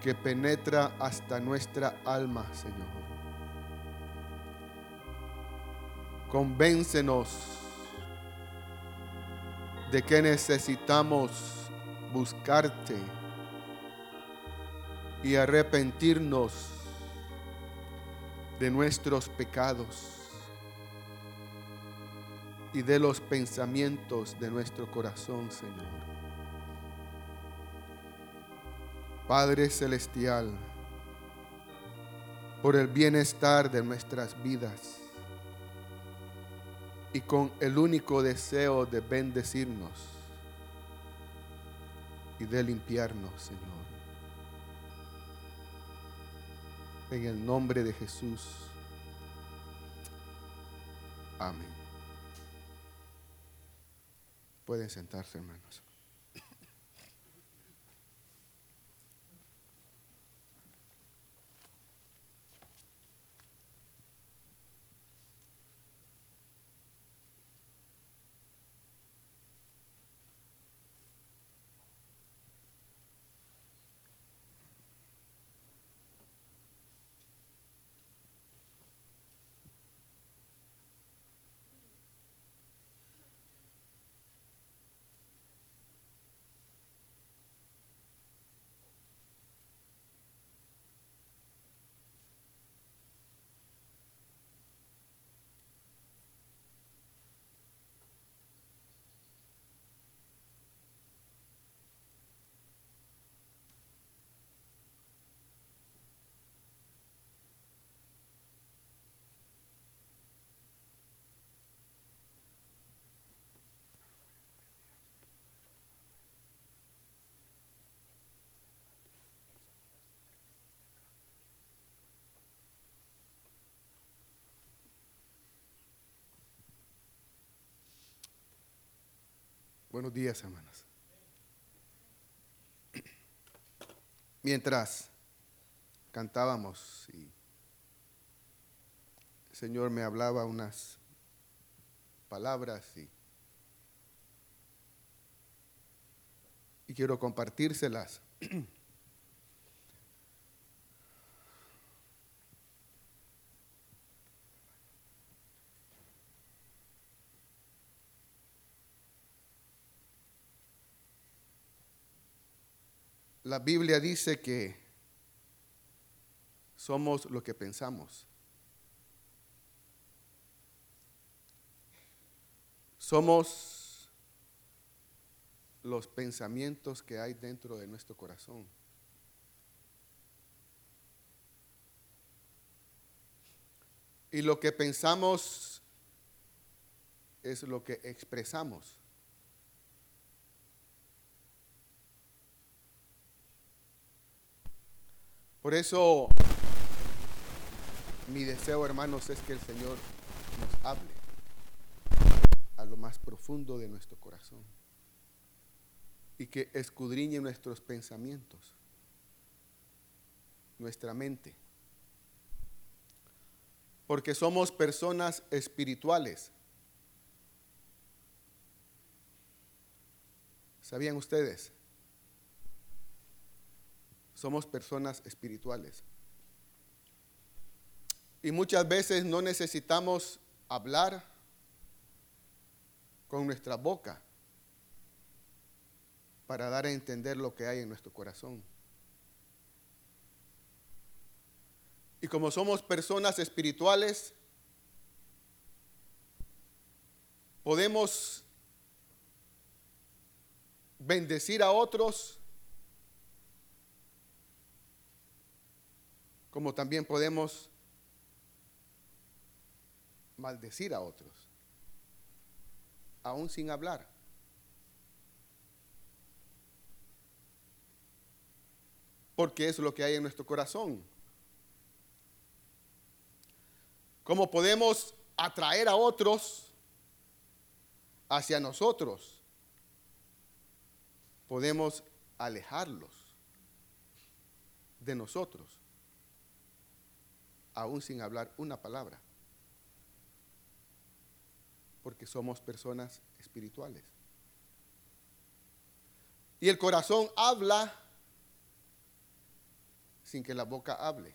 que penetra hasta nuestra alma, Señor. Convéncenos de que necesitamos buscarte y arrepentirnos de nuestros pecados y de los pensamientos de nuestro corazón, Señor. Padre Celestial, por el bienestar de nuestras vidas y con el único deseo de bendecirnos y de limpiarnos, Señor. En el nombre de Jesús. Amén. Pueden sentarse, hermanos. Buenos días, hermanas. Mientras cantábamos y el Señor me hablaba unas palabras y, y quiero compartírselas. La Biblia dice que somos lo que pensamos. Somos los pensamientos que hay dentro de nuestro corazón. Y lo que pensamos es lo que expresamos. Por eso mi deseo, hermanos, es que el Señor nos hable a lo más profundo de nuestro corazón y que escudriñe nuestros pensamientos, nuestra mente. Porque somos personas espirituales. ¿Sabían ustedes? Somos personas espirituales. Y muchas veces no necesitamos hablar con nuestra boca para dar a entender lo que hay en nuestro corazón. Y como somos personas espirituales, podemos bendecir a otros como también podemos maldecir a otros, aún sin hablar. Porque es lo que hay en nuestro corazón. ¿Cómo podemos atraer a otros hacia nosotros? Podemos alejarlos de nosotros aún sin hablar una palabra, porque somos personas espirituales. Y el corazón habla sin que la boca hable.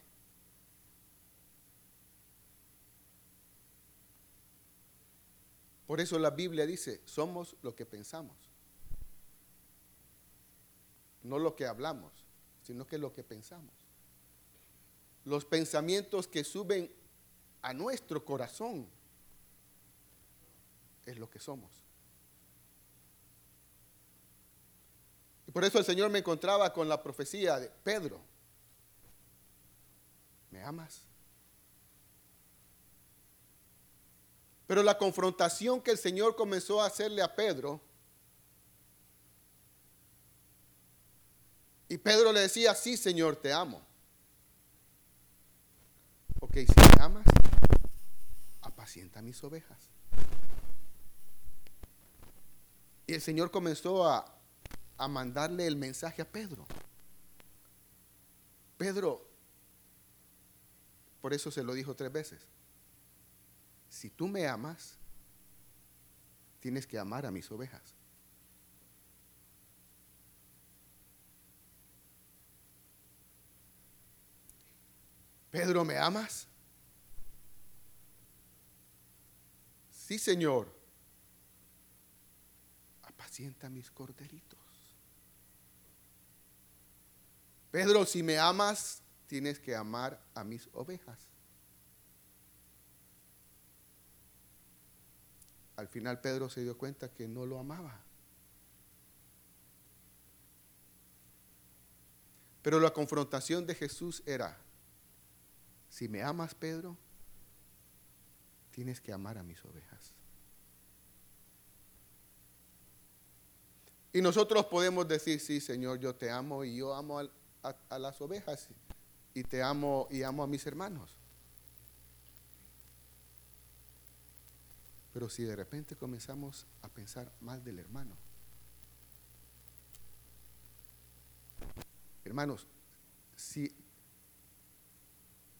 Por eso la Biblia dice, somos lo que pensamos. No lo que hablamos, sino que lo que pensamos. Los pensamientos que suben a nuestro corazón es lo que somos. Y por eso el Señor me encontraba con la profecía de Pedro. ¿Me amas? Pero la confrontación que el Señor comenzó a hacerle a Pedro, y Pedro le decía, sí Señor, te amo. Ok, si me amas, apacienta mis ovejas. Y el Señor comenzó a, a mandarle el mensaje a Pedro. Pedro, por eso se lo dijo tres veces si tú me amas, tienes que amar a mis ovejas. Pedro, ¿me amas? Sí, Señor. Apacienta mis corderitos. Pedro, si me amas, tienes que amar a mis ovejas. Al final Pedro se dio cuenta que no lo amaba. Pero la confrontación de Jesús era, si me amas Pedro, tienes que amar a mis ovejas. Y nosotros podemos decir, sí, Señor, yo te amo y yo amo a, las ovejas y te amo y amo a mis hermanos. Pero si de repente comenzamos a pensar mal del hermano, hermanos, si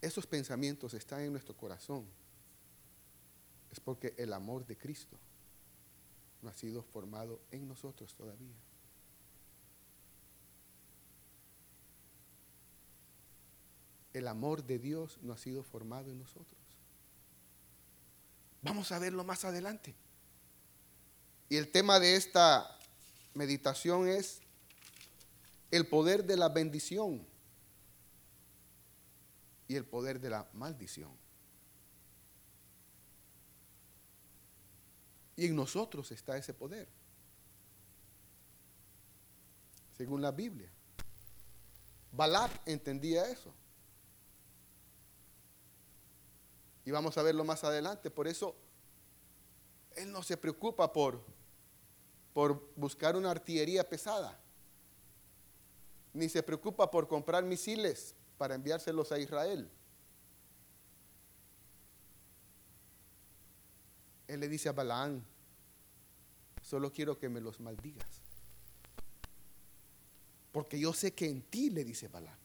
esos pensamientos están en nuestro corazón, es porque el amor de Cristo no ha sido formado en nosotros todavía. El amor de Dios no ha sido formado en nosotros. Vamos a verlo más adelante. Y el tema de esta meditación es el poder de la bendición y el poder de la maldición. Y en nosotros está ese poder, según la Biblia. Balak entendía eso. Y vamos a verlo más adelante. Por eso Él no se preocupa por, por buscar una artillería pesada. Ni se preocupa por comprar misiles para enviárselos a Israel. Él le dice a Balaán, solo quiero que me los maldigas. Porque yo sé que en ti, le dice Balaán,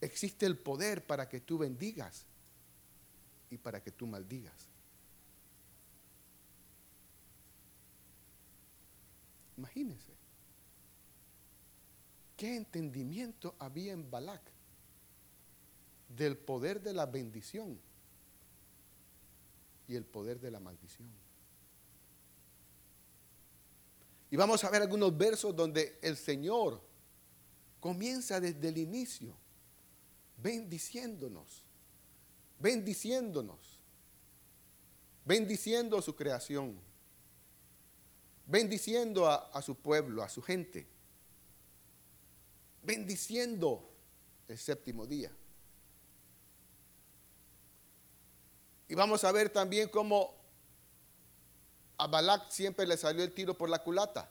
existe el poder para que tú bendigas y para que tú maldigas. Imagínense. ¿Qué entendimiento había en Balac del poder de la bendición y el poder de la maldición? Y vamos a ver algunos versos donde el Señor comienza desde el inicio bendiciéndonos bendiciéndonos, bendiciendo su creación, bendiciendo a, a su pueblo, a su gente, bendiciendo el séptimo día. Y vamos a ver también cómo a Balak siempre le salió el tiro por la culata.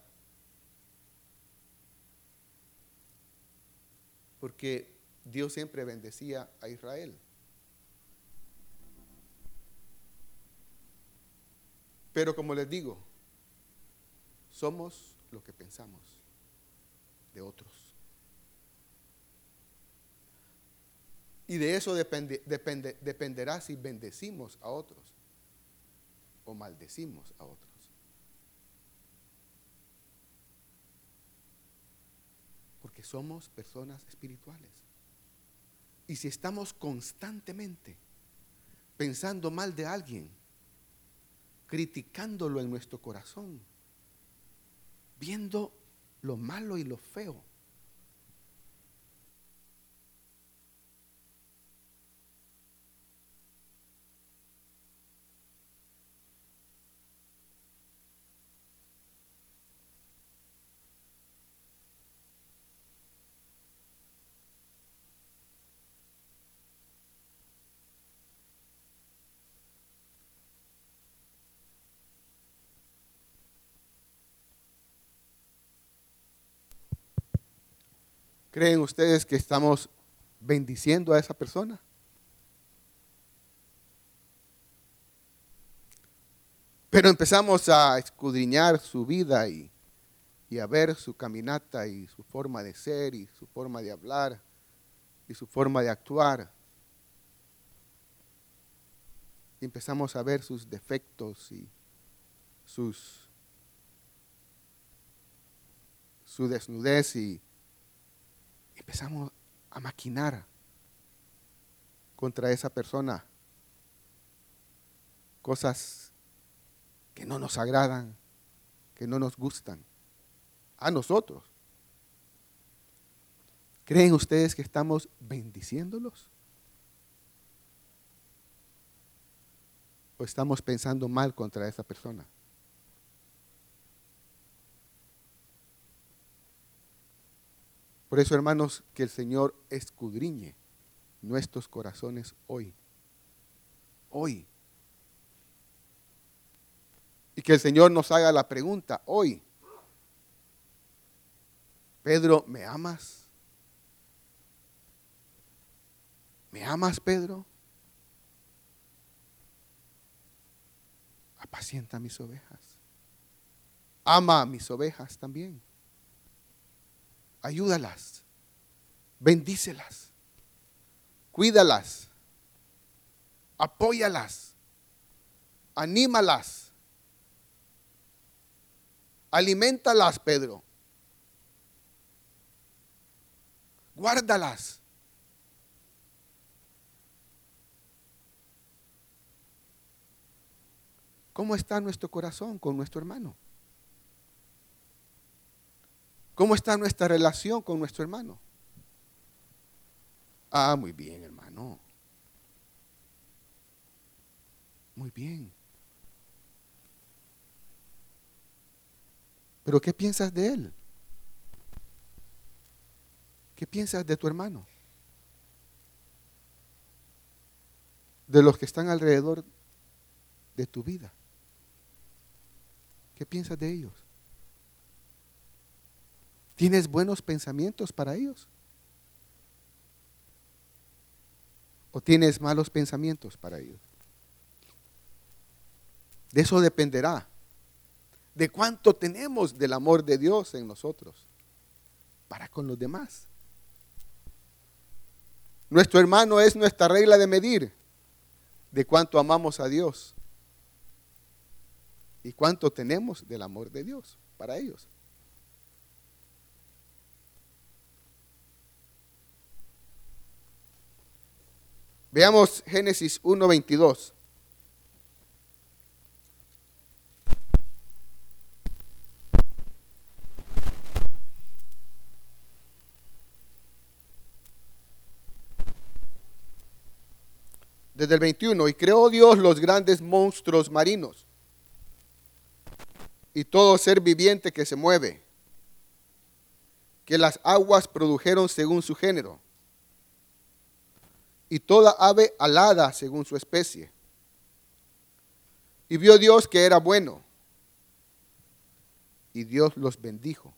Porque Dios siempre bendecía a Israel. Pero como les digo, somos lo que pensamos de otros. Y de eso depende, depende, dependerá si bendecimos a otros o maldecimos a otros. Porque somos personas espirituales. Y si estamos constantemente pensando mal de alguien, criticándolo en nuestro corazón, viendo lo malo y lo feo, ¿Creen ustedes que estamos bendiciendo a esa persona? Pero empezamos a escudriñar su vida y, y, a ver su caminata y su forma de ser y su forma de hablar y su forma de actuar. Empezamos a ver sus defectos y sus, su desnudez y empezamos a maquinar contra esa persona cosas que no nos agradan, que no nos gustan, a nosotros. ¿Creen ustedes que estamos bendiciéndolos? ¿O estamos pensando mal contra esa persona? Por eso, hermanos, que el Señor escudriñe nuestros corazones hoy. Hoy. Y que el Señor nos haga la pregunta hoy. Pedro, ¿me amas? ¿Me amas, Pedro? Apacienta mis ovejas. Ama a mis ovejas también ayúdalas, bendícelas, cuídalas, apóyalas, anímalas, alimentalas, Pedro, guárdalas. ¿Cómo está nuestro corazón con nuestro hermano? ¿Cómo está nuestra relación con nuestro hermano? Ah, muy bien, hermano. Muy bien. Pero ¿qué piensas de él? ¿Qué piensas de tu hermano? De los que están alrededor de tu vida. ¿Qué piensas de ellos? ¿Tienes buenos pensamientos para ellos? ¿O tienes malos pensamientos para ellos? De eso dependerá. De cuánto tenemos del amor de Dios en nosotros para con los demás. Nuestro hermano es nuestra regla de medir de cuánto amamos a Dios y cuánto tenemos del amor de Dios para ellos. Veamos Génesis 1.22. Desde el 21, y creó Dios los grandes monstruos marinos y todo ser viviente que se mueve, que las aguas produjeron según su género y toda ave alada según su especie. Y vio Dios que era bueno. Y Dios los bendijo,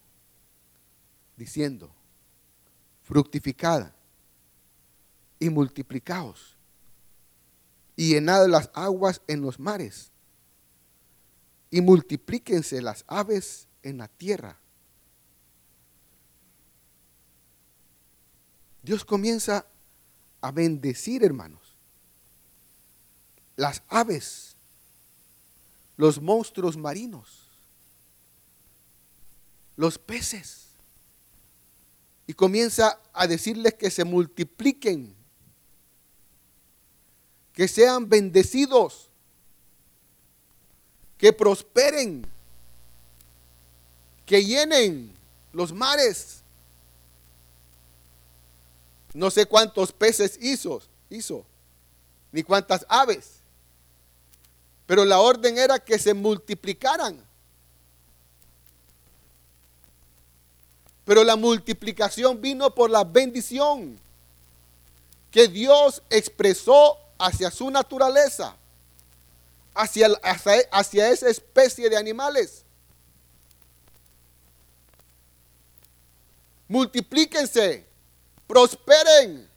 diciendo, fructificad y multiplicaos, y llenad las aguas en los mares, y multiplíquense las aves en la tierra. Dios comienza a bendecir, hermanos. Las aves, los monstruos marinos, los peces. Y comienza a decirles que se multipliquen que sean bendecidos, que prosperen, que llenen los mares. No sé cuántos peces hizo, hizo, ni cuántas aves. Pero la orden era que se multiplicaran. Pero la multiplicación vino por la bendición que Dios expresó hacia su naturaleza, hacia, hacia, esa especie de animales. Multiplíquense, prosperen,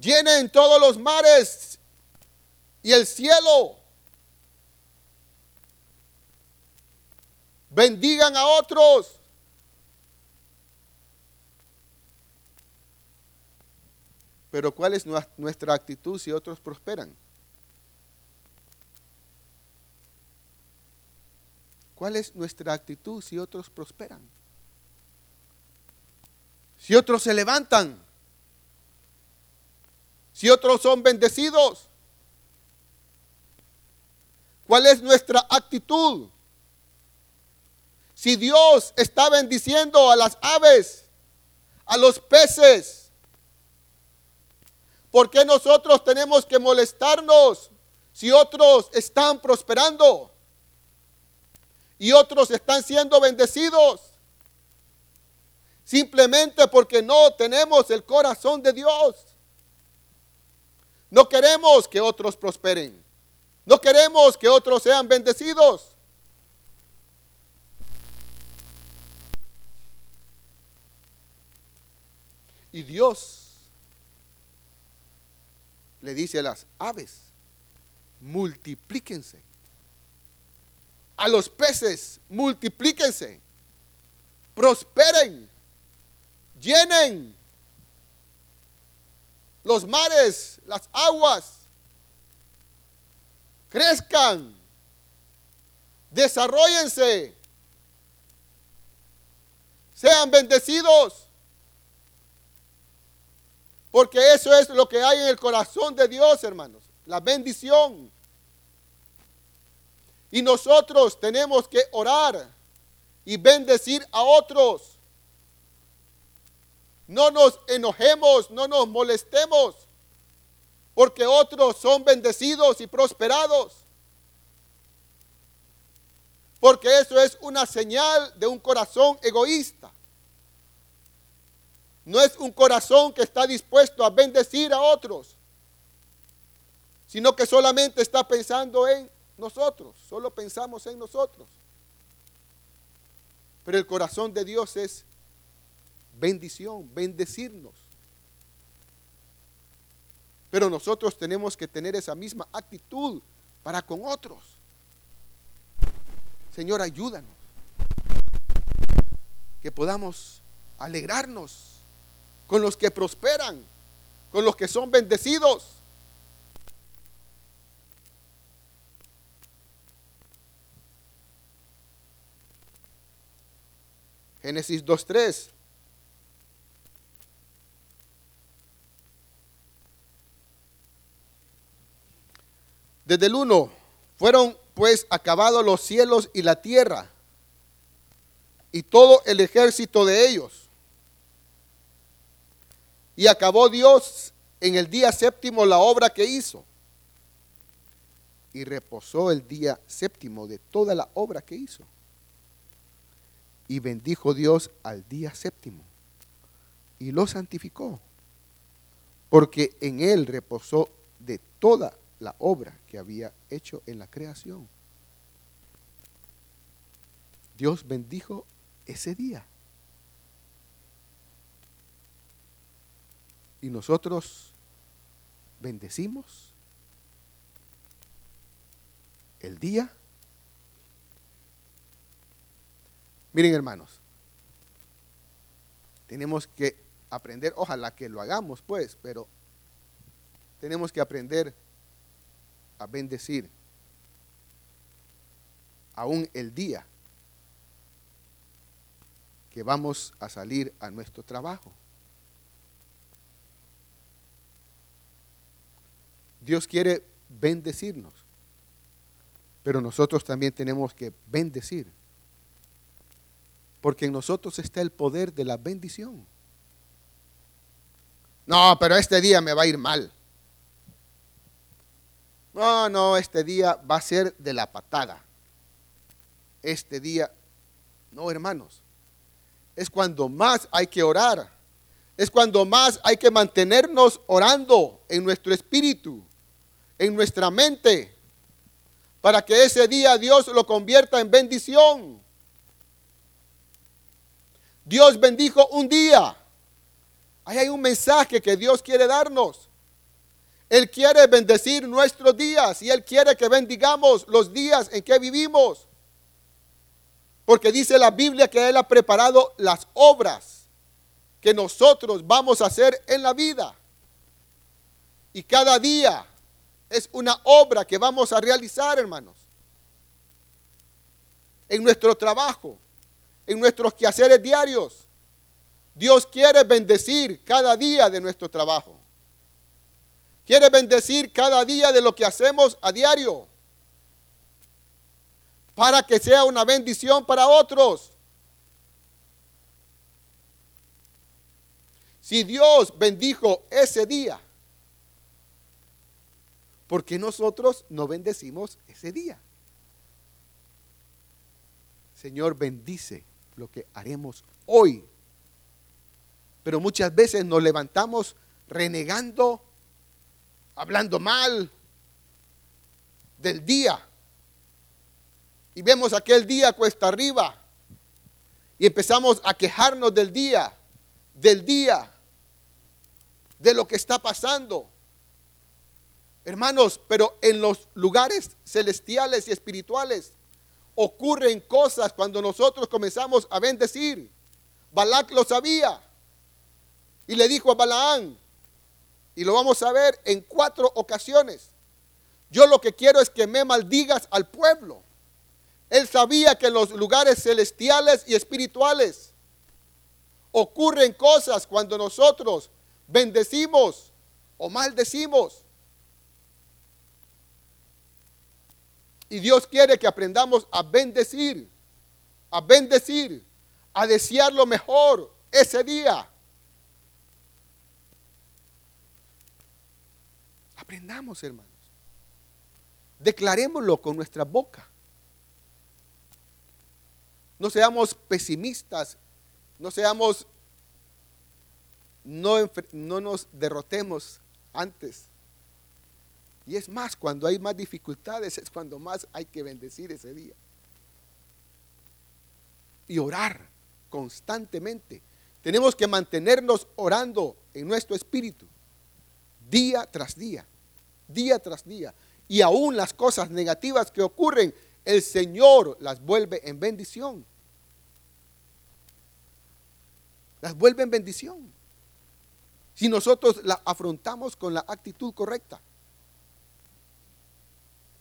llenen todos los mares y el cielo. Bendigan a otros. Pero ¿cuál es nuestra actitud si otros prosperan? ¿Cuál es nuestra actitud si otros prosperan? Si otros se levantan, si otros son bendecidos, ¿cuál es nuestra actitud? Si Dios está bendiciendo a las aves, a los peces, ¿Por qué nosotros tenemos que molestarnos si otros están prosperando y otros están siendo bendecidos? Simplemente porque no tenemos el corazón de Dios. No queremos que otros prosperen. No queremos que otros sean bendecidos. Y Dios le dice a las aves, multiplíquense. A los peces, multiplíquense. Prosperen. Llenen los mares, las aguas. Crezcan. Desarrollense. Sean bendecidos. Porque eso es lo que hay en el corazón de Dios, hermanos. La bendición. Y nosotros tenemos que orar y bendecir a otros. No nos enojemos, no nos molestemos, porque otros son bendecidos y prosperados. Porque eso es una señal de un corazón egoísta. No es un corazón que está dispuesto a bendecir a otros, sino que solamente está pensando en nosotros, solo pensamos en nosotros. Pero el corazón de Dios es bendición, bendecirnos. Pero nosotros tenemos que tener esa misma actitud para con otros. Señor, ayúdanos. Que podamos alegrarnos con los que prosperan, con los que son bendecidos. Génesis 2.3. Desde el 1, fueron pues acabados los cielos y la tierra y todo el ejército de ellos y acabó Dios en el día séptimo la obra que hizo. Y reposó el día séptimo de toda la obra que hizo. Y bendijo Dios al día séptimo. Y lo santificó. Porque en él reposó de toda la obra que había hecho en la creación. Dios bendijo ese día. y nosotros bendecimos el día. Miren hermanos, tenemos que aprender, ojalá que lo hagamos pues, pero tenemos que aprender a bendecir aún el día que vamos a salir a nuestro trabajo. Dios quiere bendecirnos, pero nosotros también tenemos que bendecir, porque en nosotros está el poder de la bendición. No, pero este día me va a ir mal. No, no, este día va a ser de la patada. Este día, no hermanos, es cuando más hay que orar. Es cuando más hay que mantenernos orando en nuestro espíritu, en nuestra mente, para que ese día Dios lo convierta en bendición. Dios bendijo un día. Ahí hay un mensaje que Dios quiere darnos. Él quiere bendecir nuestros días y Él quiere que bendigamos los días en que vivimos. Porque dice la Biblia que Él ha preparado las obras que nosotros vamos a hacer en la vida. Y cada día es una obra que vamos a realizar, hermanos. En nuestro trabajo, en nuestros quehaceres diarios. Dios quiere bendecir cada día de nuestro trabajo. Quiere bendecir cada día de lo que hacemos a diario para que sea una bendición para otros. Si Dios bendijo ese día, ¿por qué nosotros no bendecimos ese día? Señor, bendice lo que haremos hoy. Pero muchas veces nos levantamos renegando, hablando mal del día y vemos aquel día cuesta arriba y empezamos a quejarnos del día, del día, de lo que está pasando. Hermanos, pero en los lugares celestiales y espirituales ocurren cosas cuando nosotros comenzamos a bendecir. Balac lo sabía y le dijo a Balaán, y lo vamos a ver en cuatro ocasiones, yo lo que quiero es que me maldigas al pueblo. Él sabía que en los lugares celestiales y espirituales ocurren cosas cuando nosotros bendecimos o maldecimos. Y Dios quiere que aprendamos a bendecir, a bendecir, a desear lo mejor ese día. Aprendamos, hermanos. Declarémoslo con nuestra boca. No seamos pesimistas, no seamos, no, no nos derrotemos antes. Y es más, cuando hay más dificultades es cuando más hay que bendecir ese día. Y orar constantemente. Tenemos que mantenernos orando en nuestro espíritu, día tras día, día tras día. Y aún las cosas negativas que ocurren, el Señor las vuelve en bendición. Las vuelve en bendición. Si nosotros la afrontamos con la actitud correcta.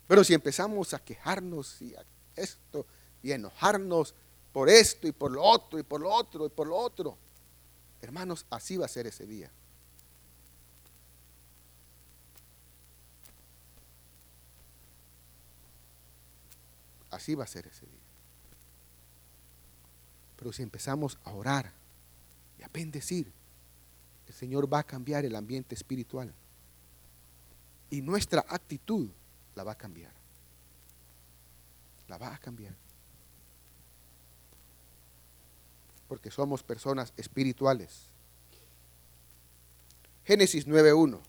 Pero si empezamos a quejarnos y a esto y a enojarnos por esto y por lo otro y por lo otro y por lo otro, hermanos, así va a ser ese día. Así va a ser ese día. Pero si empezamos a orar y a bendecir, el Señor va a cambiar el ambiente espiritual. Y nuestra actitud la va a cambiar. La va a cambiar. Porque somos personas espirituales. Génesis 9.1.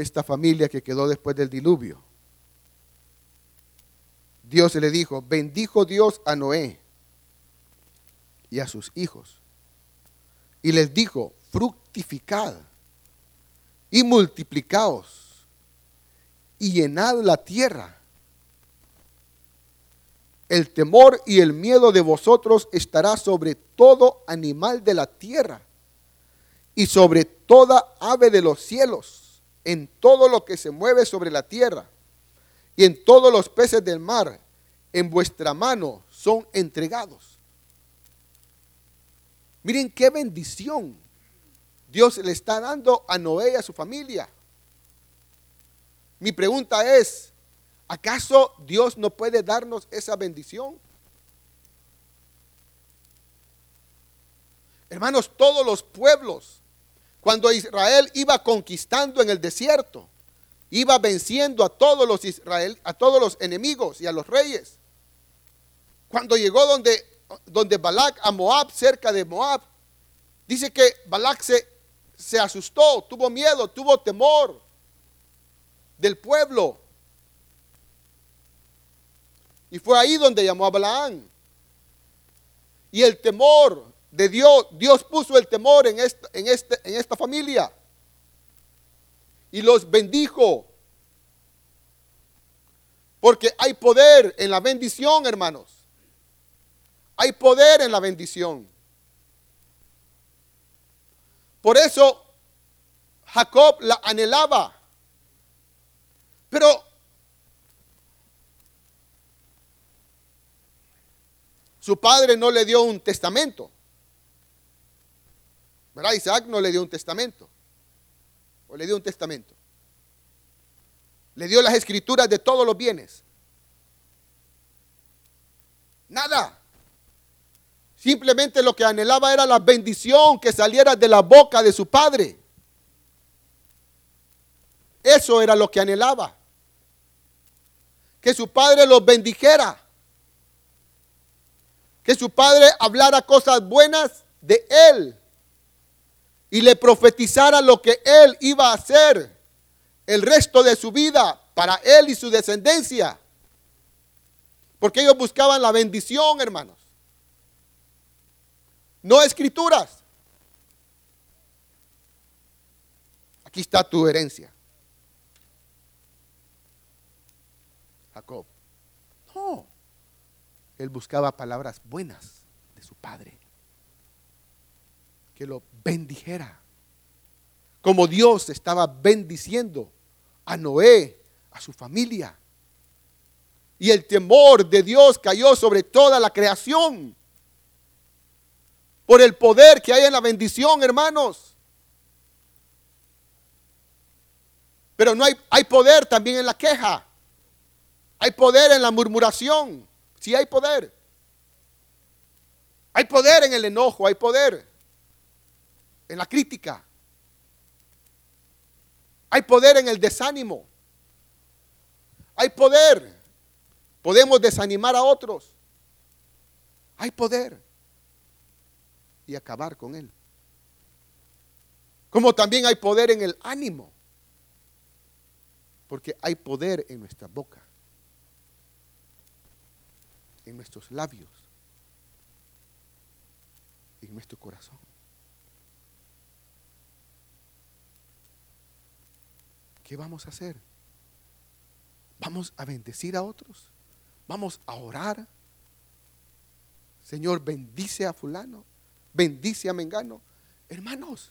esta familia que quedó después del diluvio. Dios le dijo, bendijo Dios a Noé y a sus hijos. Y les dijo, fructificad y multiplicaos y llenad la tierra. El temor y el miedo de vosotros estará sobre todo animal de la tierra y sobre toda ave de los cielos en todo lo que se mueve sobre la tierra. y en todos los peces del mar en vuestra mano son entregados. Miren qué bendición Dios le está dando a Noé y a su familia. Mi pregunta es, ¿acaso Dios no puede darnos esa bendición? Hermanos, todos los pueblos, cuando Israel iba conquistando en el desierto, iba venciendo a todos los Israel, a todos los enemigos y a los reyes. Cuando llegó donde, donde a Moab, cerca de Moab, dice que Balak se, se asustó, tuvo miedo, tuvo temor del pueblo. Y fue ahí donde llamó a Balaán. Y el temor de Dios, Dios puso el temor en esta, en este, en esta familia. Y los bendijo. Porque hay poder en la bendición, hermanos. Hay poder en la bendición. Por eso Jacob la anhelaba. Pero su padre no le dio un testamento. ¿Verdad? Isaac no le dio un testamento. O le dio un testamento. Le dio las escrituras de todos los bienes. Nada. Simplemente lo que anhelaba era la bendición que saliera de la boca de su padre. Eso era lo que anhelaba que su padre los bendijera, que su padre hablara cosas buenas de él y le profetizara lo que él iba a hacer el resto de su vida para él y su descendencia. Porque ellos buscaban la bendición, hermanos. No escrituras. Aquí está tu herencia. Jacob. No. Él buscaba palabras buenas de su padre. Que lo bendijera. Como Dios estaba bendiciendo a Noé, a su familia. Y el temor de Dios cayó sobre toda la creación. Por el poder que hay en la bendición, hermanos. Pero no hay, hay poder también en la queja. Hay poder en la murmuración. Sí hay poder. Hay poder en el enojo, hay poder en la crítica. Hay poder en el desánimo. Hay poder. Podemos desanimar a otros. Hay poder. Y acabar con él. Como también hay poder en el ánimo. Porque hay poder en nuestra boca en nuestros labios, en nuestro corazón. ¿Qué vamos a hacer? ¿Vamos a bendecir a otros? ¿Vamos a orar? Señor, bendice a fulano, bendice a Mengano. Hermanos,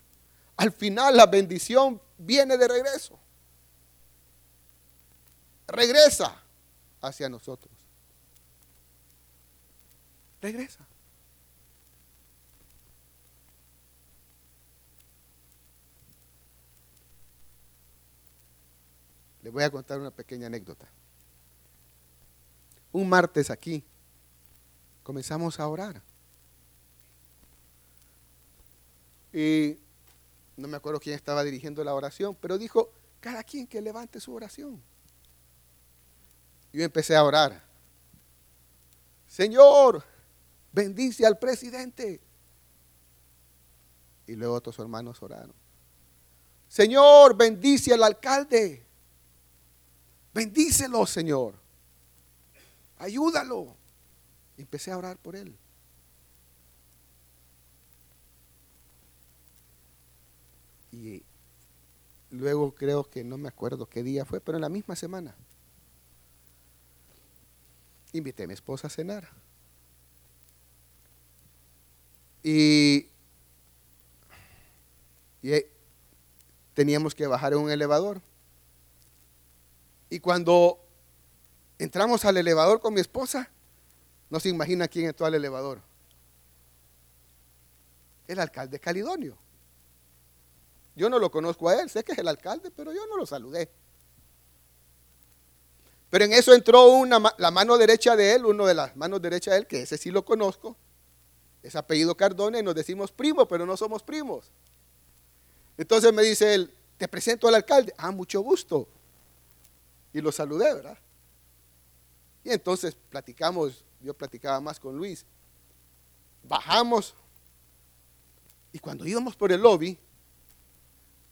al final la bendición viene de regreso. Regresa hacia nosotros regresa. Le voy a contar una pequeña anécdota. Un martes aquí comenzamos a orar. Y no me acuerdo quién estaba dirigiendo la oración, pero dijo, cada quien que levante su oración. Yo empecé a orar. Señor, bendice al presidente. Y luego otros hermanos oraron. Señor, bendice al alcalde. Bendícelo, Señor. Ayúdalo. empecé a orar por él. Y luego creo que no me acuerdo qué día fue, pero en la misma semana invité a mi esposa a cenar. Y, teníamos que bajar en un elevador. Y cuando entramos al elevador con mi esposa. No se imagina quién entró al elevador. El alcalde Calidonio. Yo no lo conozco a él, sé que es el alcalde, pero yo no lo saludé. Pero en eso entró una, la mano derecha de él, uno de las manos derechas de él, que ese sí lo conozco. Es apellido Cardona y nos decimos primo, pero no somos primos. Entonces me dice él, te presento al alcalde. Ah, mucho gusto. Y lo saludé, ¿verdad? Y entonces platicamos, yo platicaba más con Luis. Bajamos. Y cuando íbamos por el lobby,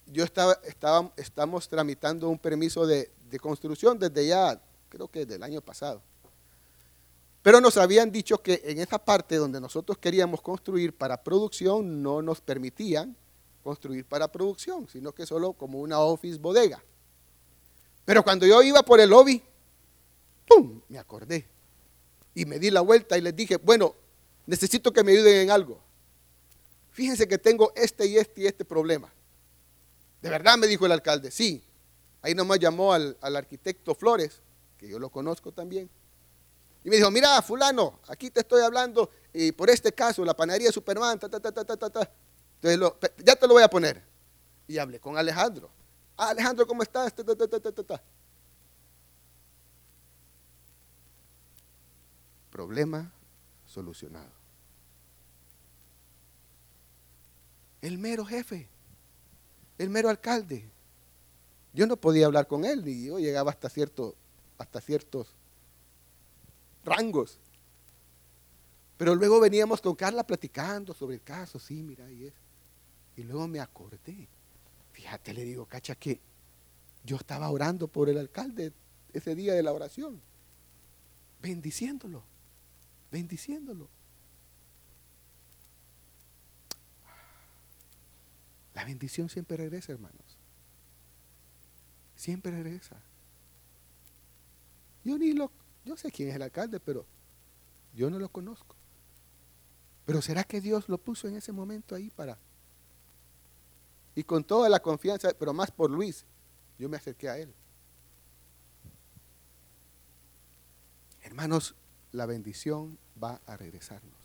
yo estaba, estaba estamos tramitando un permiso de, de construcción desde ya, creo que del año pasado. Pero nos habían dicho que en esa parte donde nosotros queríamos construir para producción no nos permitían construir para producción, sino que solo como una office bodega. Pero cuando yo iba por el lobby, ¡pum! Me acordé. Y me di la vuelta y les dije, bueno, necesito que me ayuden en algo. Fíjense que tengo este y este y este problema. De verdad me dijo el alcalde, sí. Ahí nomás llamó al, arquitecto Flores, que yo lo conozco también. Y me dijo, mira, fulano, aquí te estoy hablando y por este caso, la panadería Superman, ta, ta, ta, ta, ta, ta. Entonces, ya te lo voy a poner. Y hablé con Alejandro. Ah, Alejandro, ¿cómo estás? Problema solucionado. El mero jefe, el mero alcalde. Yo no podía hablar con él y yo llegaba hasta, hasta ciertos rangos. Pero luego veníamos con Carla platicando sobre el caso, sí, mira, y es. Y luego me acordé. Fíjate, le digo, cacha, que yo estaba orando por el alcalde ese día de la oración, bendiciéndolo, bendiciéndolo. La bendición siempre regresa, hermanos. Siempre regresa. Yo ni lo, yo sé quién es el alcalde, pero yo no lo conozco. Pero ¿será que Dios lo puso en ese momento ahí para y con toda la confianza, pero más por Luis, yo me acerqué a él. Hermanos, la bendición va a regresarnos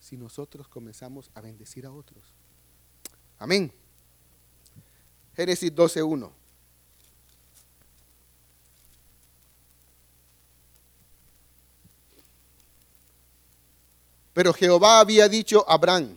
si nosotros comenzamos a bendecir a otros. Amén. Génesis 12.1. Pero Jehová había dicho a Abraham,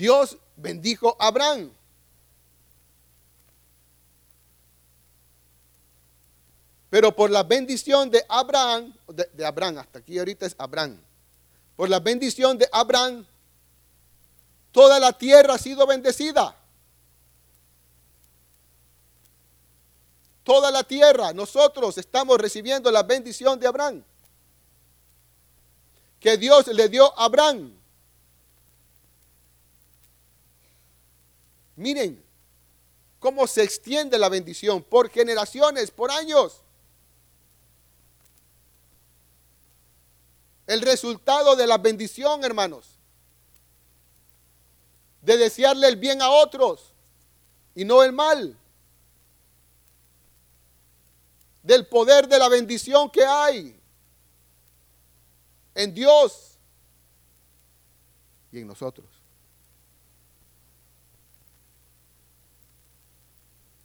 Dios bendijo a Abraham. Pero por la bendición de Abraham, de, Abraham, hasta aquí ahorita es Abraham. Por la bendición de Abraham, toda la tierra ha sido bendecida. Toda la tierra, nosotros estamos recibiendo la bendición de Abraham. Que Dios le dio a Abraham. Miren cómo se extiende la bendición por generaciones, por años. El resultado de la bendición, hermanos, de desearle el bien a otros y no el mal. Del poder de la bendición que hay en Dios y en nosotros.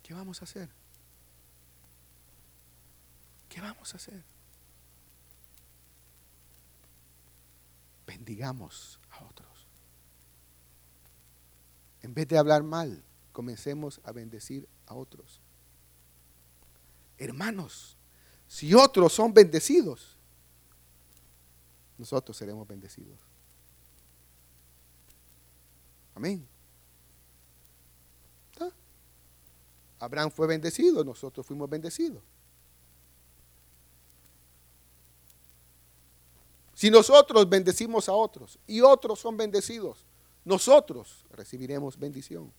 ¿Qué vamos a hacer? ¿Qué vamos a hacer? Bendigamos a otros. En vez de hablar mal, comencemos a bendecir a otros. Hermanos, si otros son bendecidos, nosotros seremos bendecidos. Amén. Abraham fue bendecido, nosotros fuimos bendecidos. Si nosotros bendecimos a otros y otros son bendecidos, nosotros recibiremos bendición.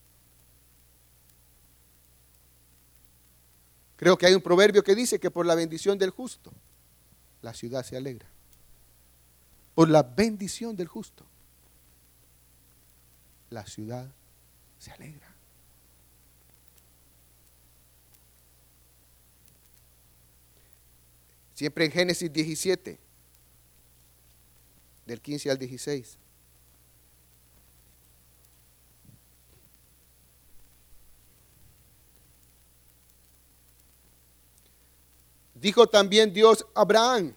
Creo que hay un proverbio que dice que por la bendición del justo, la ciudad se alegra. Por la bendición del justo, la ciudad se alegra. Siempre en Génesis 17, del 15 al 16. Dijo también Dios a Abraham,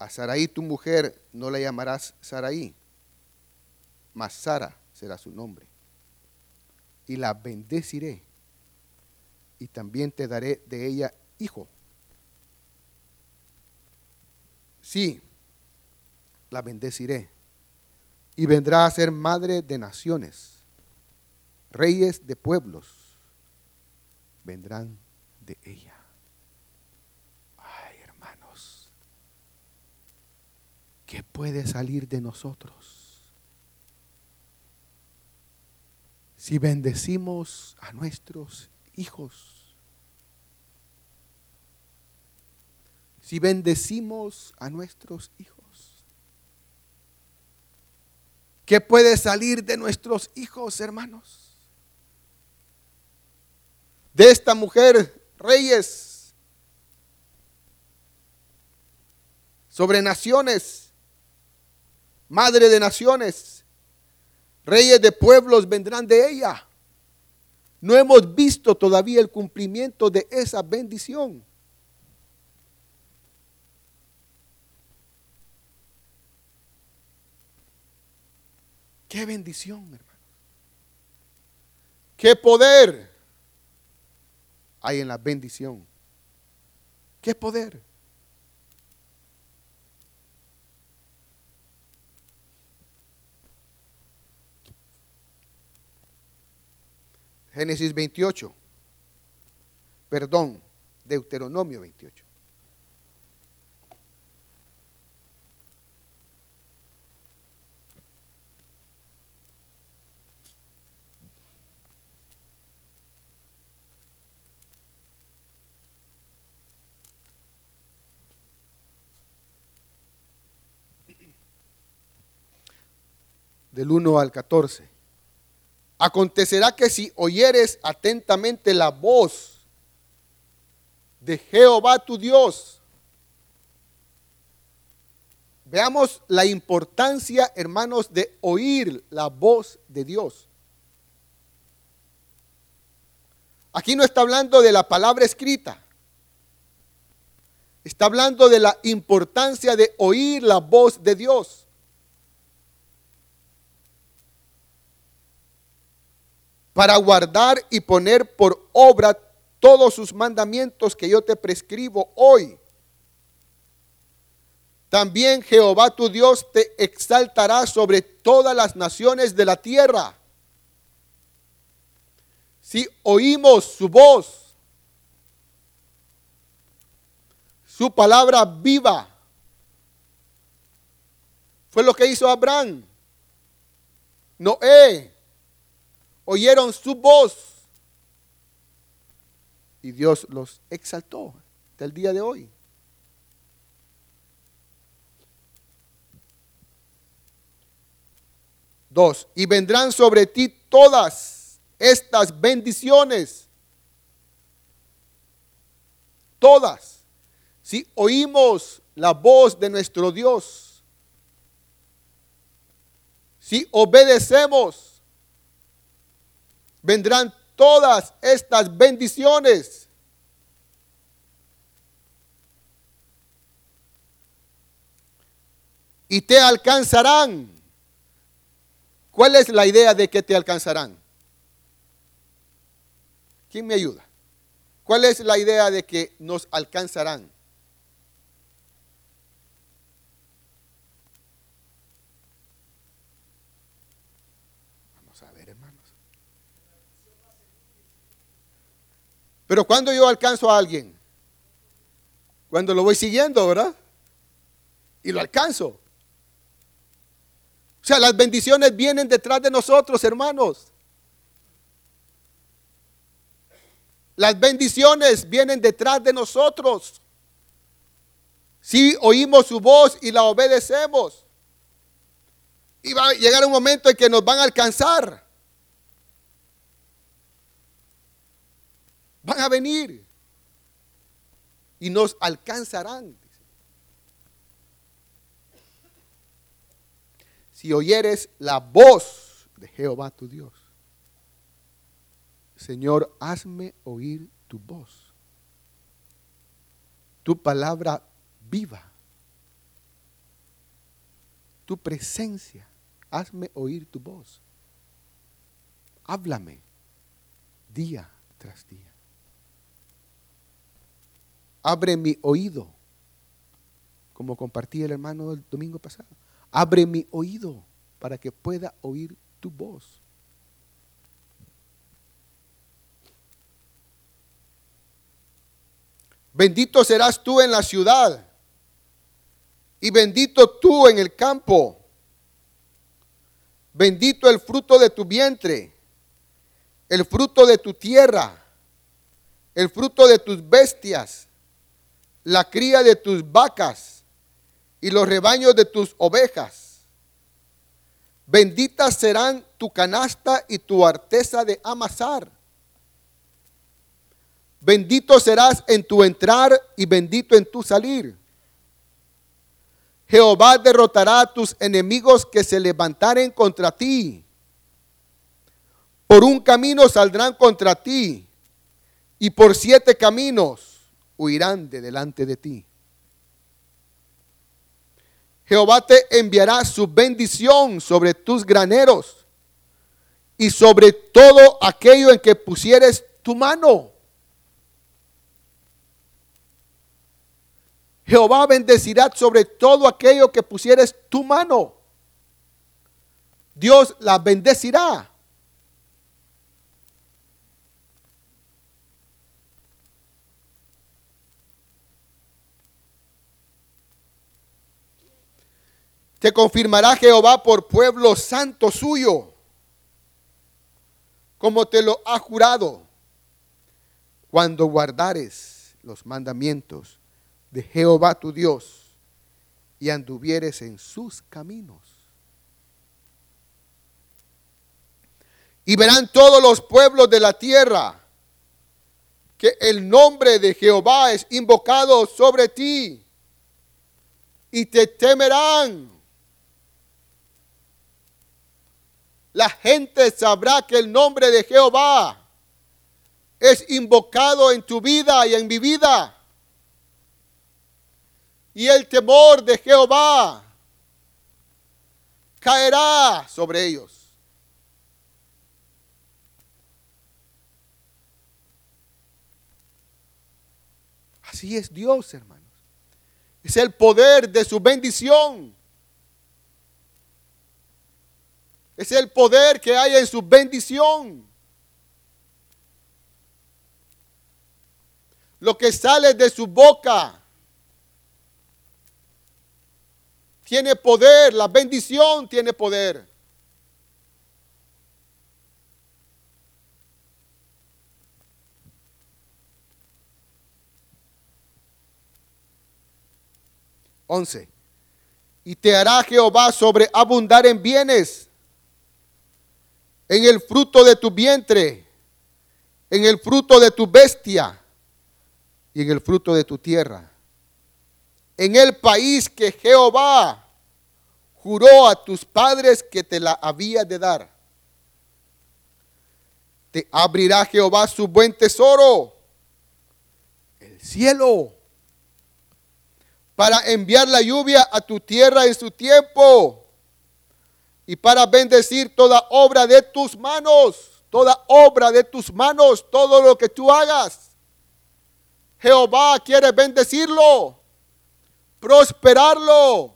a Saraí tu mujer no la llamarás Saraí, mas Sara será su nombre. Y la bendeciré, y también te daré de ella hijo. Sí, la bendeciré, y vendrá a ser madre de naciones, reyes de pueblos vendrán de ella. ¿qué puede salir de nosotros? Si bendecimos a nuestros hijos, si bendecimos a nuestros hijos, ¿qué puede salir de nuestros hijos, hermanos? De esta mujer, reyes, sobre naciones, madre de naciones, reyes de pueblos vendrán de ella. No hemos visto todavía el cumplimiento de esa bendición. Qué bendición, hermano. Qué poder hay en la bendición. Qué poder. Génesis 28. Perdón, Deuteronomio 28. Del 1 al 14. Acontecerá que si oyeres atentamente la voz de Jehová tu Dios, veamos la importancia, hermanos, de oír la voz de Dios. Aquí no está hablando de la palabra escrita. Está hablando de la importancia de oír la voz de Dios. Para guardar y poner por obra todos sus mandamientos que yo te prescribo hoy. También Jehová tu Dios te exaltará sobre todas las naciones de la tierra. Si oímos su voz, su palabra viva, fue lo que hizo Abraham. Noé, oyeron su voz y Dios los exaltó hasta el día de hoy. Dos, y vendrán sobre ti todas estas bendiciones. Todas. Si oímos la voz de nuestro Dios, si obedecemos vendrán todas estas bendiciones. Y te alcanzarán. ¿Cuál es la idea de que te alcanzarán? ¿Quién me ayuda? ¿Cuál es la idea de que nos alcanzarán? Pero cuando yo alcanzo a alguien, cuando lo voy siguiendo, ¿verdad? Y lo alcanzo. O sea, las bendiciones vienen detrás de nosotros, hermanos. Las bendiciones vienen detrás de nosotros. Si oímos su voz y la obedecemos. Y va a llegar un momento en que nos van a alcanzar. Van a venir. Y nos alcanzarán. Si oyeres la voz de Jehová tu Dios. Señor, hazme oír tu voz. Tu palabra viva. Tu presencia. Hazme oír tu voz. Háblame día tras día. Abre mi oído, como compartí el hermano el domingo pasado. Abre mi oído para que pueda oír tu voz. Bendito serás tú en la ciudad y bendito tú en el campo. Bendito el fruto de tu vientre, el fruto de tu tierra, el fruto de tus bestias, la cría de tus vacas y los rebaños de tus ovejas. Benditas serán tu canasta y tu arteza de amasar. Bendito serás en tu entrar y bendito en tu salir. Jehová derrotará a tus enemigos que se levantaren contra ti. Por un camino saldrán contra ti y por siete caminos huirán de delante de ti. Jehová te enviará su bendición sobre tus graneros y sobre todo aquello en que pusieres tu mano. Jehová bendecirá sobre todo aquello que pusieres tu mano. Dios la bendecirá. Te confirmará Jehová por pueblo santo suyo, como te lo ha jurado, cuando guardares los mandamientos de Jehová tu Dios y anduvieres en sus caminos. Y verán todos los pueblos de la tierra que el nombre de Jehová es invocado sobre ti y te temerán. La gente sabrá que el nombre de Jehová es invocado en tu vida y en mi vida y el temor de Jehová caerá sobre ellos. Así es Dios, hermanos. Es el poder de su bendición. Es el poder que hay en su bendición. Lo que sale de su boca tiene poder, la bendición tiene poder. Once. Y te hará Jehová sobreabundar en bienes, en el fruto de tu vientre, en el fruto de tu bestia y en el fruto de tu tierra en el país que Jehová juró a tus padres que te la había de dar. Te abrirá Jehová su buen tesoro, el cielo, para enviar la lluvia a tu tierra en su tiempo y para bendecir toda obra de tus manos, toda obra de tus manos, todo lo que tú hagas. Jehová quiere bendecirlo prosperarlo.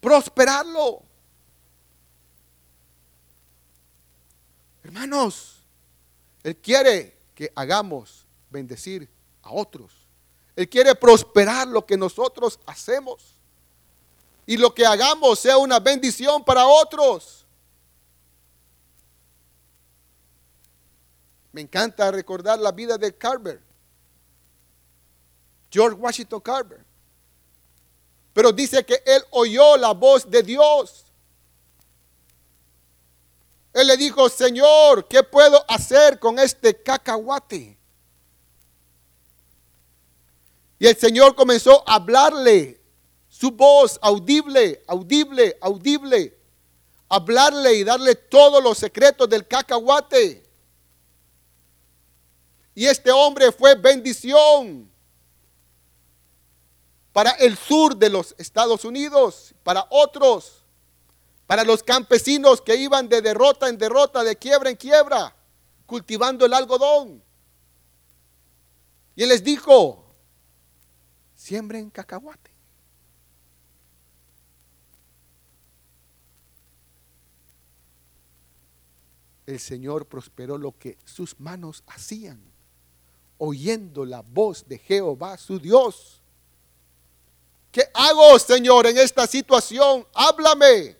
Prosperarlo. Hermanos, Él quiere que hagamos bendecir a otros. Él quiere prosperar lo que nosotros hacemos. Y lo que hagamos sea una bendición para otros. Me encanta recordar la vida de Carver. George Washington Carver. Pero dice que él oyó la voz de Dios. Él le dijo, Señor, ¿qué puedo hacer con este cacahuate? Y el Señor comenzó a hablarle, su voz audible, audible, audible, hablarle y darle todos los secretos del cacahuate. Y este hombre fue bendición para el sur de los Estados Unidos, para otros, para los campesinos que iban de derrota en derrota, de quiebra en quiebra, cultivando el algodón. Y él les dijo, siembren cacahuate. El Señor prosperó lo que sus manos hacían, oyendo la voz de Jehová su Dios. ¿Qué hago, Señor, en esta situación? Háblame.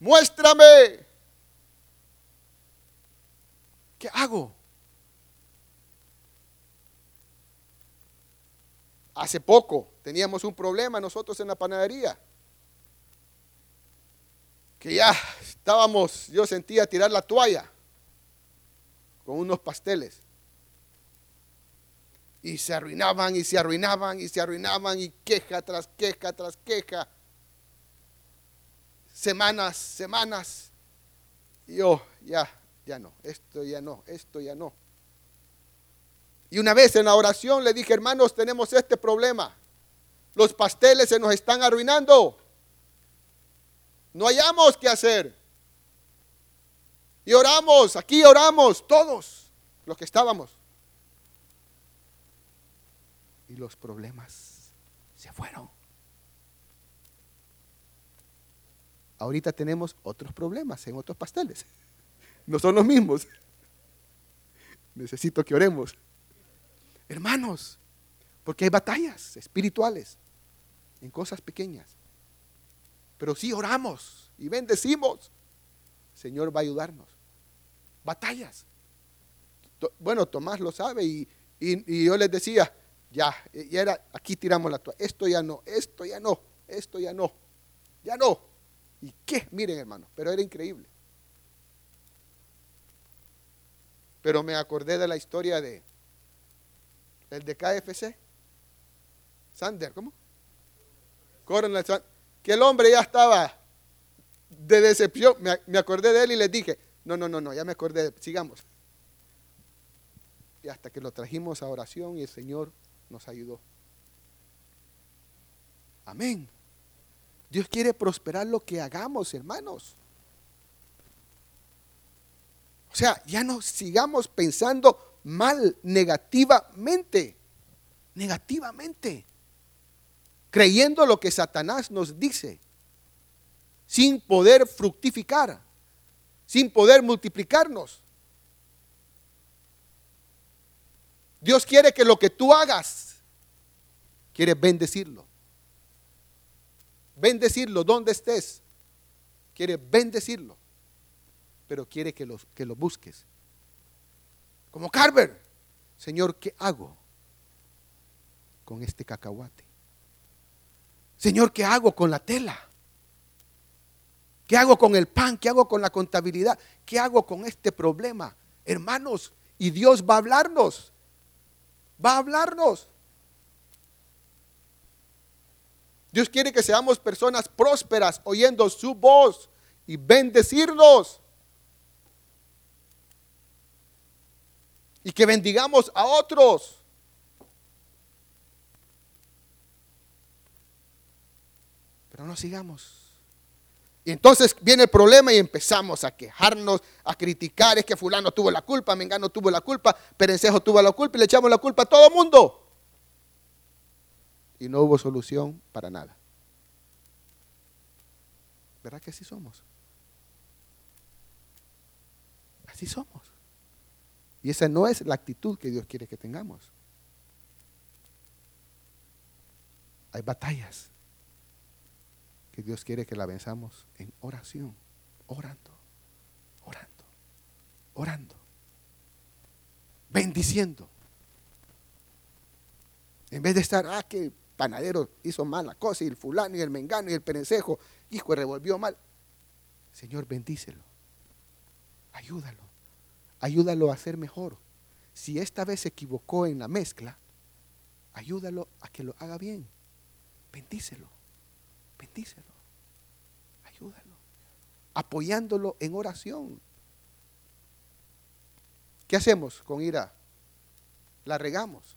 Muéstrame. ¿Qué hago? Hace poco teníamos un problema nosotros en la panadería. Que ya estábamos, yo sentía tirar la toalla con unos pasteles y se arruinaban y se arruinaban y se arruinaban y queja tras queja tras queja. Semanas, semanas. Y yo, ya, ya no, esto ya no, esto ya no. Y una vez en la oración le dije, hermanos, tenemos este problema. Los pasteles se nos están arruinando. No hayamos qué hacer. Y oramos, aquí oramos, todos los que estábamos y los problemas se fueron. Ahorita tenemos otros problemas en otros pasteles. No son los mismos. Necesito que oremos. Hermanos, porque hay batallas espirituales en cosas pequeñas. Pero si oramos y bendecimos, Señor va a ayudarnos. Batallas. Bueno, Tomás lo sabe y, y yo les decía, ya, y era, aquí tiramos la toalla, esto ya no, esto ya no, esto ya no, ya no. ¿Y qué? Miren hermano, pero era increíble. Pero me acordé de la historia de el de KFC. Sander, ¿cómo? Coronel Sander, que el hombre ya estaba de decepción. Me, acordé de él y le dije, no, no, no, no, ya me acordé, sigamos. Y hasta que lo trajimos a oración y el Señor nos ayudó. Amén. Dios quiere prosperar lo que hagamos, hermanos. O sea, ya no sigamos pensando mal, negativamente, negativamente, creyendo lo que Satanás nos dice, sin poder fructificar, sin poder multiplicarnos. Dios quiere que lo que tú hagas, quiere bendecirlo. Bendecirlo donde estés. Quiere bendecirlo. Pero quiere que lo, que lo busques. Como Carver. Señor, ¿qué hago con este cacahuate? Señor, ¿qué hago con la tela? ¿Qué hago con el pan? ¿Qué hago con la contabilidad? ¿Qué hago con este problema? Hermanos, y Dios va a hablarnos va a hablarnos. Dios quiere que seamos personas prósperas oyendo su voz y bendecirnos. Y que bendigamos a otros. Pero no sigamos. Y entonces viene el problema y empezamos a quejarnos, a criticar, es que fulano tuvo la culpa, Mengano tuvo la culpa, Perencejo tuvo la culpa y le echamos la culpa a todo el mundo. Y no hubo solución para nada. ¿Verdad que así somos? Así somos. Y esa no es la actitud que Dios quiere que tengamos. Hay batallas que Dios quiere que la venzamos en oración, orando, orando, orando, bendiciendo. En vez de estar, ah, que panadero hizo mala cosa, y el fulano, y el mengano, y el perencejo, hijo, revolvió mal. Señor, bendícelo. Ayúdalo. Ayúdalo a ser mejor. Si esta vez se equivocó en la mezcla, ayúdalo a que lo haga bien. Bendícelo. Bendícelo. Ayúdalo. Apoyándolo en oración. ¿Qué hacemos con ira? La regamos.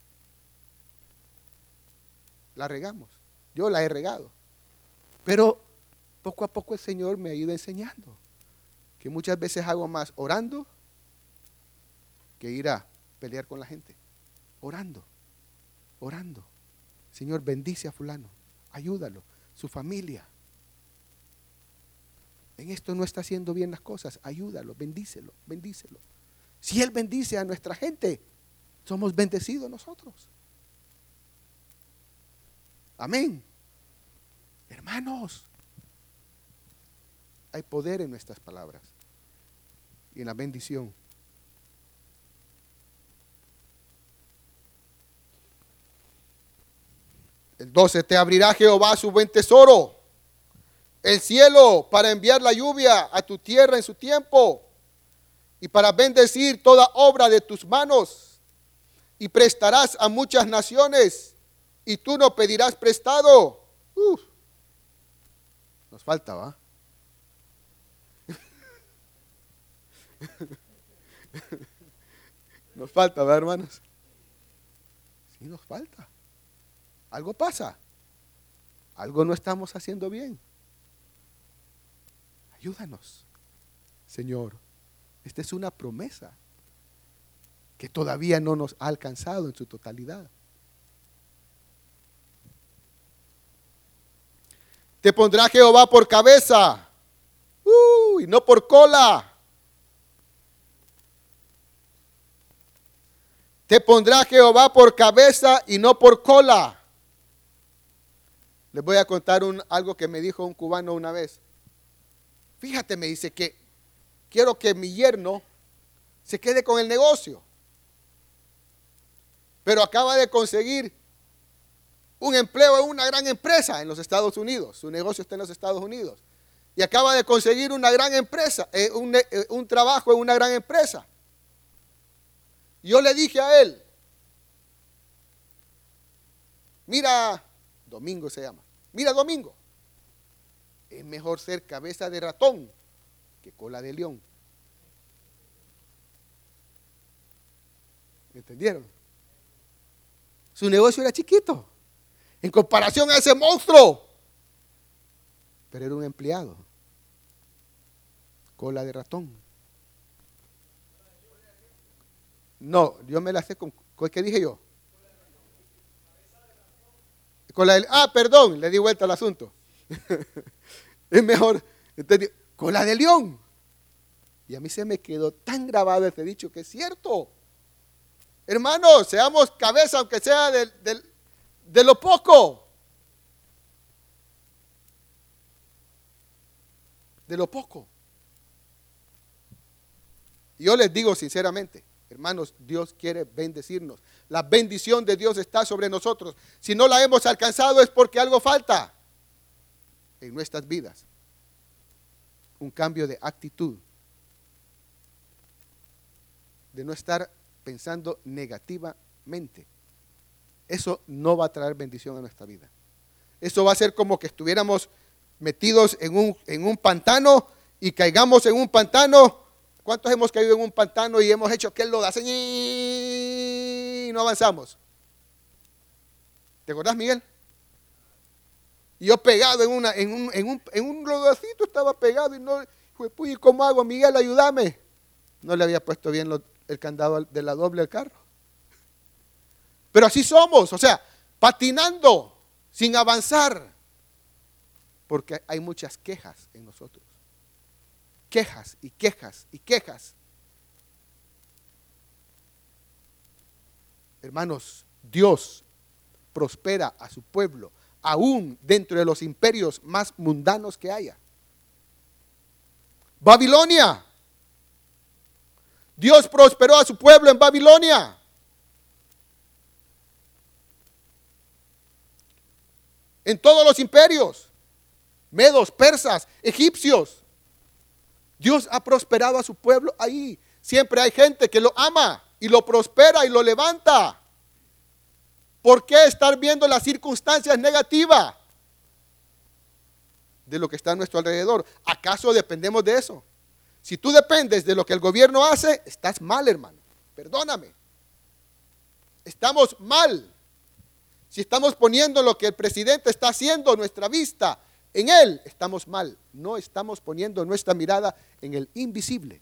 La regamos. Yo la he regado. Pero poco a poco el Señor me ha ido enseñando que muchas veces hago más orando que ir a pelear con la gente. Orando, orando. Señor, bendice a fulano, ayúdalo, su familia. En esto no está haciendo bien las cosas, ayúdalo, bendícelo, bendícelo. Si Él bendice a nuestra gente, somos bendecidos nosotros. Amén. Hermanos, hay poder en nuestras palabras y en la bendición. El 12, te abrirá Jehová su buen tesoro, el cielo para enviar la lluvia a tu tierra en su tiempo y para bendecir toda obra de tus manos. Y prestarás a muchas naciones y tú no pedirás prestado. Nos falta, ¿va? Nos falta, ¿verdad, hermanos? Sí, nos falta. Algo pasa. Algo no estamos haciendo bien. Ayúdanos, Señor. Esta es una promesa que todavía no nos ha alcanzado en su totalidad. Te pondrá Jehová por cabeza y no por cola. Te pondrá Jehová por cabeza y no por cola. Les voy a contar algo que me dijo un cubano una vez. Fíjate, me dice que quiero que mi yerno se quede con el negocio. Pero acaba de conseguir un empleo en una gran empresa en los Estados Unidos. Su negocio está en los Estados Unidos. Y acaba de conseguir una gran empresa, eh, eh, un trabajo en una gran empresa. Yo le dije a él, mira, Domingo se llama, mira Domingo, es mejor ser cabeza de ratón que cola de león. ¿Entendieron? Su negocio era chiquito en comparación a ese monstruo, pero era un empleado, cola de ratón. No, yo me la sé con, ¿qué dije yo? Con la ah, perdón, le di vuelta al asunto. es mejor, con la de león. Y a mí se me quedó tan grabado ese dicho que es cierto. Hermanos, seamos cabeza, aunque sea de, de lo poco. De lo poco. Yo les digo sinceramente, Hermanos, Dios quiere bendecirnos. La bendición de Dios está sobre nosotros. Si no la hemos alcanzado es porque algo falta en nuestras vidas. Un cambio de actitud. De no estar pensando negativamente. Eso no va a traer bendición a nuestra vida. Eso va a ser como que estuviéramos metidos en un, en un pantano y caigamos en un pantano ¿Cuántos hemos caído en un pantano y hemos hecho que lo da y no avanzamos? ¿Te acordás, Miguel? Yo pegado en, un, en, lodacito estaba pegado y no, ¿y cómo hago, Miguel? Ayúdame. No le había puesto bien el candado de la doble al carro. Pero así somos, o sea, patinando, sin avanzar, porque hay muchas quejas en nosotros quejas y quejas y quejas. Hermanos, Dios prospera a su pueblo, aún dentro de los imperios más mundanos que haya. Babilonia. Dios prosperó a su pueblo en Babilonia. En todos los imperios, medos, persas, egipcios, Dios ha prosperado a su pueblo ahí. Siempre hay gente que lo ama y lo prospera y lo levanta. ¿Por qué estar viendo las circunstancias negativas de lo que está a nuestro alrededor? ¿Acaso dependemos de eso? Si tú dependes de lo que el gobierno hace, estás mal, hermano. Perdóname. Estamos mal. Si estamos poniendo lo que el presidente está haciendo nuestra vista en él, estamos mal. No estamos poniendo nuestra mirada en el invisible,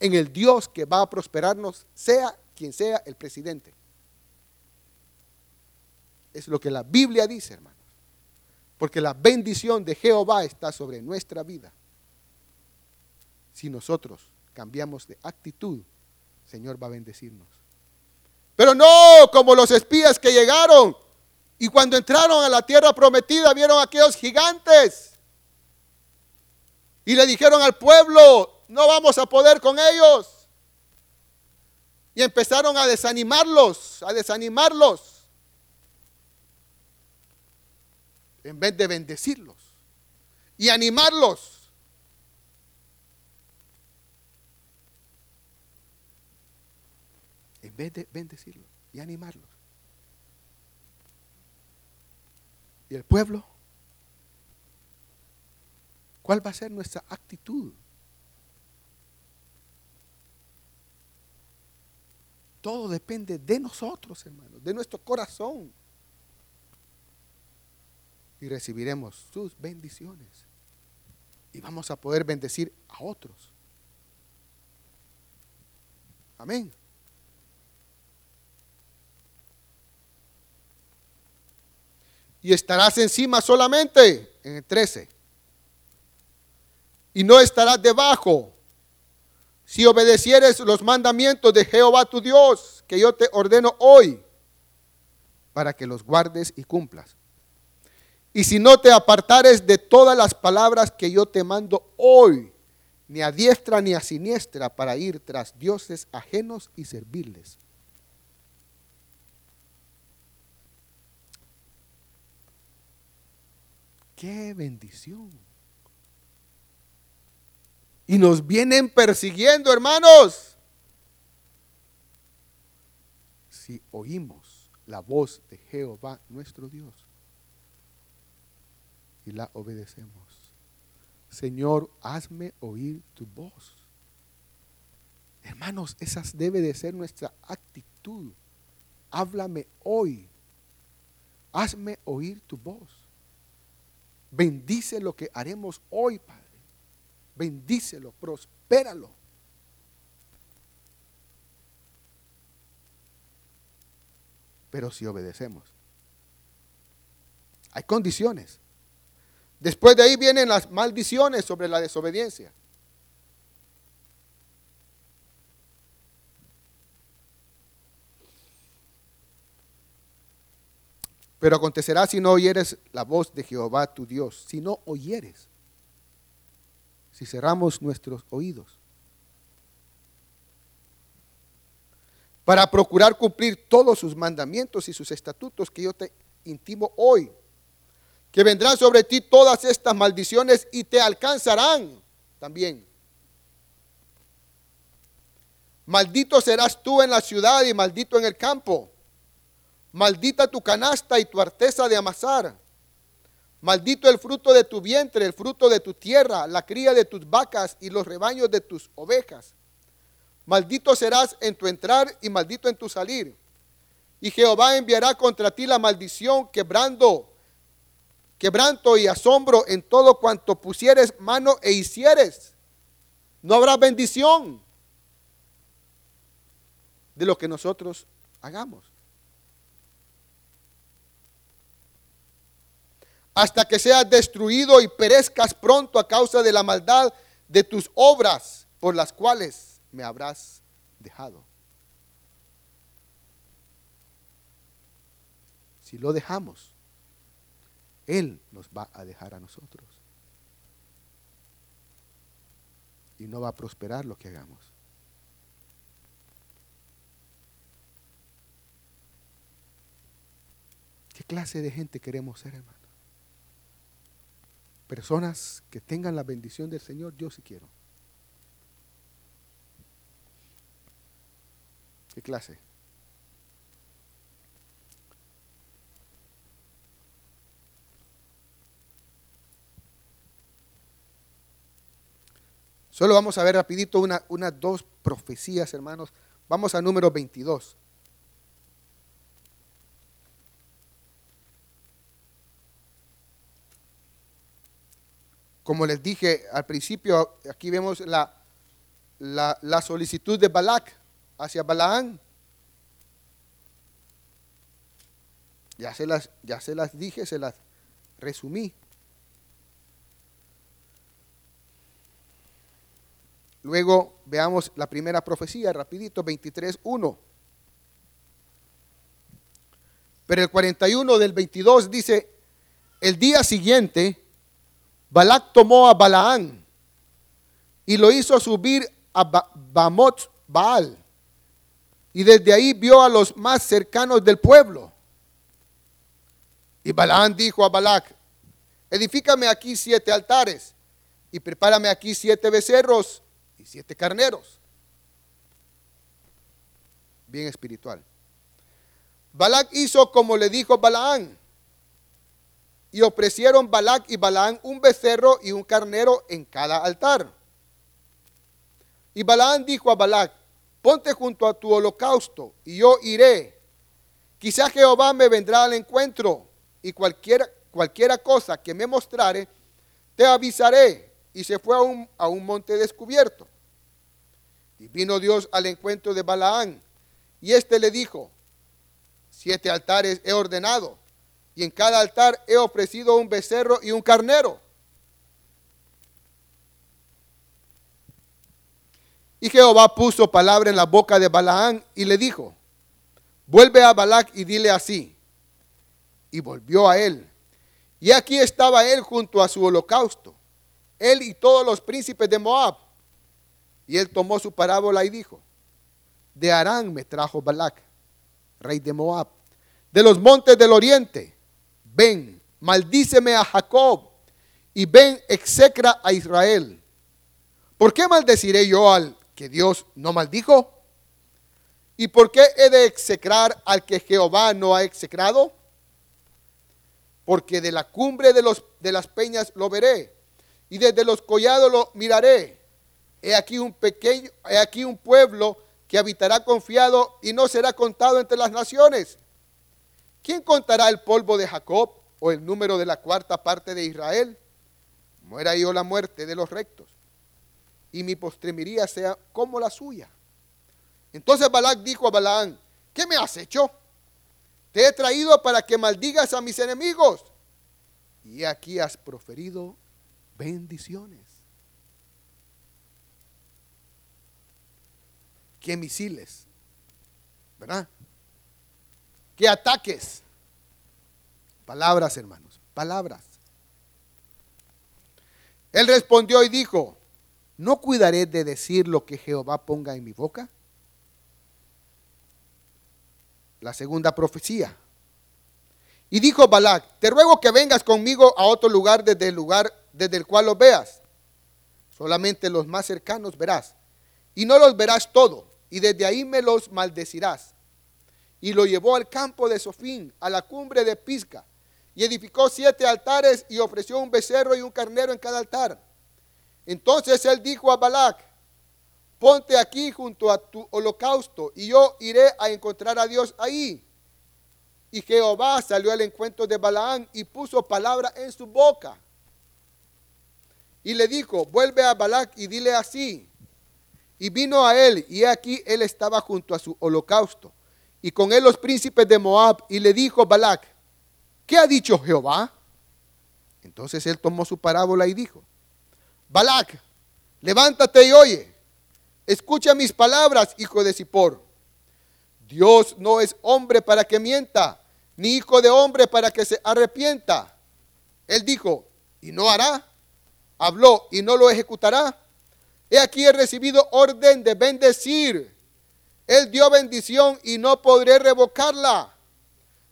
en el Dios que va a prosperarnos, sea quien sea el presidente. Es lo que la Biblia dice, hermanos. Porque la bendición de Jehová está sobre nuestra vida. Si nosotros cambiamos de actitud, Señor va a bendecirnos. Pero no como los espías que llegaron y cuando entraron a la tierra prometida vieron a aquellos gigantes. Y le dijeron al pueblo, no vamos a poder con ellos. Y empezaron a desanimarlos, a desanimarlos. En vez de bendecirlos y animarlos. En vez de bendecirlos y animarlos. ¿Y el pueblo? ¿Cuál va a ser nuestra actitud? Todo depende de nosotros, hermanos, de nuestro corazón. Y recibiremos sus bendiciones. Y vamos a poder bendecir a otros. Amén. Y estarás encima solamente, en el 13. Y no estarás debajo, si obedecieres los mandamientos de Jehová tu Dios, que yo te ordeno hoy, para que los guardes y cumplas. Y si no te apartares de todas las palabras que yo te mando hoy, ni a diestra ni a siniestra, para ir tras dioses ajenos y servirles. Qué bendición. Y nos vienen persiguiendo, hermanos. Si oímos la voz de Jehová nuestro Dios y la obedecemos. Señor, hazme oír tu voz. Hermanos, esa debe de ser nuestra actitud. Háblame hoy. Hazme oír tu voz. Bendice lo que haremos hoy, Padre. Bendícelo, prospéralo. Pero si obedecemos. Hay condiciones. Después de ahí vienen las maldiciones sobre la desobediencia. Pero acontecerá si no oyeres la voz de Jehová tu Dios, si no oyeres, si cerramos nuestros oídos, para procurar cumplir todos sus mandamientos y sus estatutos que yo te intimo hoy, que vendrán sobre ti todas estas maldiciones y te alcanzarán también. Maldito serás tú en la ciudad y maldito en el campo. Maldita tu canasta y tu arteza de amasar. Maldito el fruto de tu vientre, el fruto de tu tierra, la cría de tus vacas y los rebaños de tus ovejas. Maldito serás en tu entrar y maldito en tu salir. Y Jehová enviará contra ti la maldición, quebrando, quebranto y asombro en todo cuanto pusieres mano e hicieres. No habrá bendición de lo que nosotros hagamos. Hasta que seas destruido y perezcas pronto a causa de la maldad de tus obras por las cuales me habrás dejado. si lo dejamos, Él nos va a dejar a nosotros. Y no va a prosperar lo que hagamos. ¿Qué clase de gente queremos ser, hermano? Personas que tengan la bendición del Señor, yo sí quiero. ¿Qué clase? Solo vamos a ver rapidito unas una, dos profecías, hermanos. Vamos a número 22. Como les dije al principio, aquí vemos la, la, solicitud de Balak hacia Balaán. Ya se, las, ya se las dije, se las resumí. Luego veamos la primera profecía, rapidito, 23.1. Pero el 41 del 22 dice, el día siguiente, Balak tomó a Balaán y lo hizo subir a Bamot Baal. Y desde ahí vio a los más cercanos del pueblo. Y Balaán dijo a Balak, edifícame aquí siete altares y prepárame aquí siete becerros siete carneros. Bien espiritual. Balac hizo como le dijo Balaán. Y ofrecieron Balac y Balaán un becerro y un carnero en cada altar. Y Balaán dijo a Balac, ponte junto a tu holocausto y yo iré. Quizá Jehová me vendrá al encuentro y cualquiera, cualquiera cosa que me mostrare, te avisaré. Y se fue a un, a un monte descubierto. Y vino Dios al encuentro de Balaán. Y éste le dijo, siete altares he ordenado, y en cada altar he ofrecido un becerro y un carnero. Y Jehová puso palabra en la boca de Balaán y le dijo, vuelve a Balac y dile así. Y volvió a él. Y aquí estaba él junto a su holocausto, él y todos los príncipes de Moab y él tomó su parábola y dijo, de Arán me trajo Balac, rey de Moab, de los montes del oriente, ven, maldíceme a Jacob, y ven, execra a Israel. ¿Por qué maldeciré yo al que Dios no maldijo? ¿Y por qué he de execrar al que Jehová no ha execrado? Porque de la cumbre de, los, de las peñas lo veré, y desde los collados lo miraré He aquí un pequeño, he aquí un pueblo que habitará confiado y no será contado entre las naciones. ¿Quién contará el polvo de Jacob o el número de la cuarta parte de Israel? Muera yo la muerte de los rectos y mi postremiría sea como la suya. Entonces Balac dijo a Balaán, ¿qué me has hecho? Te he traído para que maldigas a mis enemigos. Y aquí has proferido bendiciones. qué misiles, ¿verdad? ¿Qué ataques? Palabras, hermanos, palabras. Él respondió y dijo, ¿no cuidaré de decir lo que Jehová ponga en mi boca? La segunda profecía. Y dijo Balac, te ruego que vengas conmigo a otro lugar desde el lugar desde el cual los veas. Solamente los más cercanos verás. Y no los verás todo, y desde ahí me los maldecirás. Y lo llevó al campo de Sofín, a la cumbre de Pisca, y edificó siete altares y ofreció un becerro y un carnero en cada altar. Entonces él dijo a Balac, ponte aquí junto a tu holocausto, y yo iré a encontrar a Dios ahí. Y Jehová salió al encuentro de Balaán y puso palabra en su boca. Y le dijo, vuelve a Balac y dile así, y vino a él, y aquí él estaba junto a su holocausto, y con él los príncipes de Moab, y le dijo Balac, ¿qué ha dicho Jehová? Entonces él tomó su parábola y dijo, Balac, levántate y oye, escucha mis palabras, hijo de Zippor. Dios no es hombre para que mienta, ni hijo de hombre para que se arrepienta. Él dijo, y no hará. Habló y no lo ejecutará. He aquí he recibido orden de bendecir. Él dio bendición y no podré revocarla.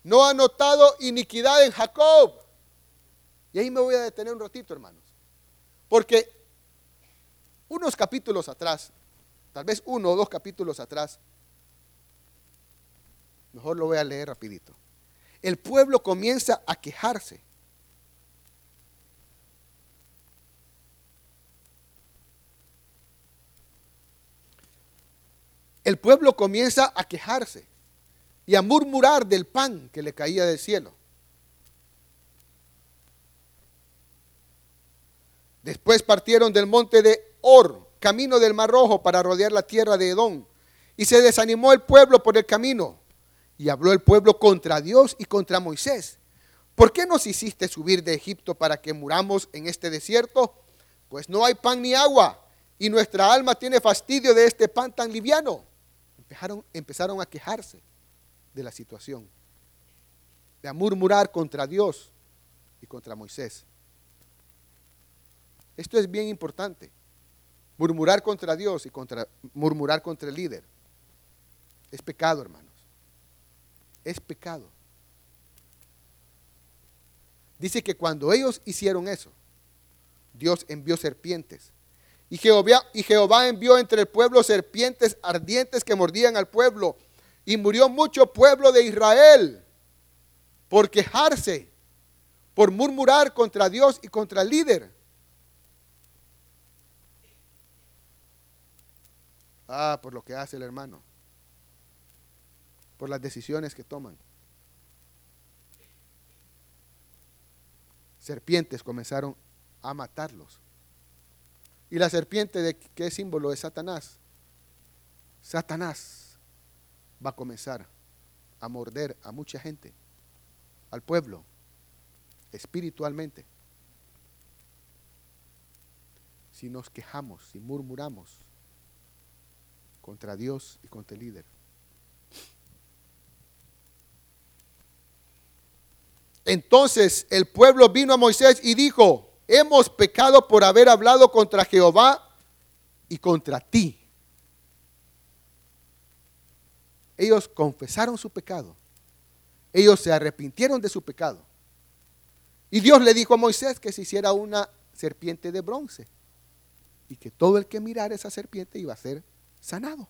No ha notado iniquidad en Jacob. Y ahí me voy a detener un ratito, hermanos. Porque unos capítulos atrás, tal vez uno o dos capítulos atrás, mejor lo voy a leer rapidito. El pueblo comienza a quejarse. El pueblo comienza a quejarse y a murmurar del pan que le caía del cielo. Después partieron del monte de Or, camino del Mar Rojo, para rodear la tierra de Edom. Y se desanimó el pueblo por el camino. Y habló el pueblo contra Dios y contra Moisés. ¿Por qué nos hiciste subir de Egipto para que muramos en este desierto? Pues no hay pan ni agua, y nuestra alma tiene fastidio de este pan tan liviano. Empezaron, a quejarse de la situación, de a murmurar contra Dios y contra Moisés. Esto es bien importante. Murmurar contra Dios y contra, murmurar contra el líder. Es pecado, hermanos. Es pecado. Dice que cuando ellos hicieron eso, Dios envió serpientes. Y Jehová, y Jehová envió entre el pueblo serpientes ardientes que mordían al pueblo. Y murió mucho pueblo de Israel por quejarse, por murmurar contra Dios y contra el líder. Ah, por lo que hace el hermano. Por las decisiones que toman. Serpientes comenzaron a matarlos. ¿Y la serpiente de qué símbolo es Satanás? Satanás va a comenzar a morder a mucha gente, al pueblo, espiritualmente. Si nos quejamos, si murmuramos contra Dios y contra el líder. Entonces el pueblo vino a Moisés y dijo, hemos pecado por haber hablado contra Jehová y contra ti. Ellos confesaron su pecado. Ellos se arrepintieron de su pecado. Y Dios le dijo a Moisés que se hiciera una serpiente de bronce. Y que todo el que mirara esa serpiente iba a ser sanado.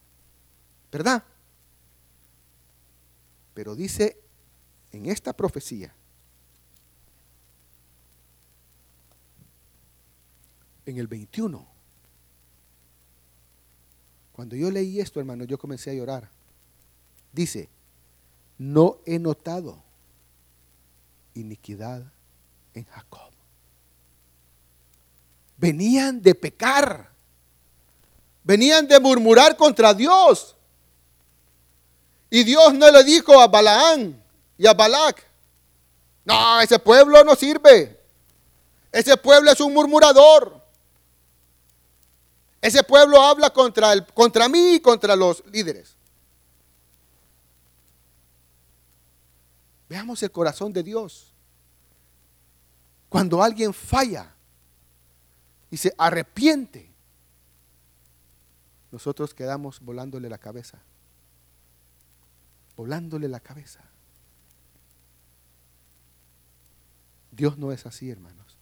¿Verdad? Pero dice en esta profecía, en el 21, cuando yo leí esto, hermano, yo comencé a llorar. Dice, no he notado iniquidad en Jacob. Venían de pecar. Venían de murmurar contra Dios. Y Dios no le dijo a Balaán y a Balac, no, ese pueblo no sirve. Ese pueblo es un murmurador. Ese pueblo habla contra, el, contra mí y contra los líderes. Veamos el corazón de Dios. Cuando alguien falla y se arrepiente, nosotros quedamos volándole la cabeza. Volándole la cabeza. Dios no es así, hermanos.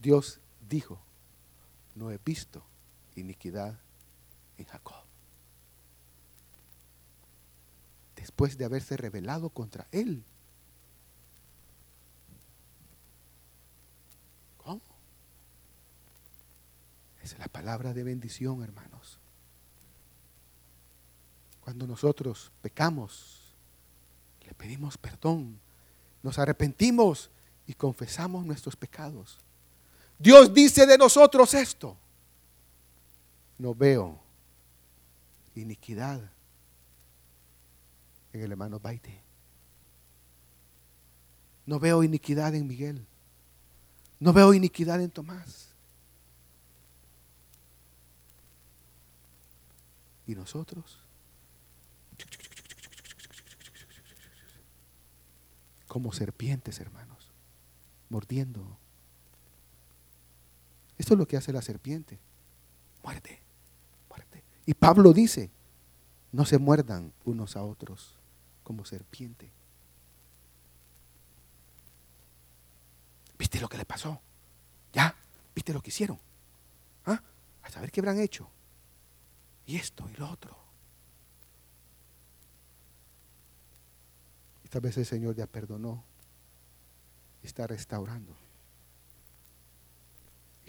Dios dijo, no he visto iniquidad en Jacob. después de haberse rebelado contra él. ¿Cómo? Esa es la palabra de bendición, hermanos. Cuando nosotros pecamos, le pedimos perdón, nos arrepentimos y confesamos nuestros pecados. Dios dice de nosotros esto. No veo iniquidad en el hermano Baite. No veo iniquidad en Miguel. No veo iniquidad en Tomás. ¿Y nosotros? como serpientes, hermanos, mordiendo. Esto es lo que hace la serpiente. Muerte, muerte. Y Pablo dice, no se muerdan unos a otros como serpiente. ¿Viste lo que le pasó? ¿Ya? ¿Viste lo que hicieron? ¿Ah? A saber qué habrán hecho. Y esto y lo otro. Esta vez el Señor ya perdonó. Está restaurando.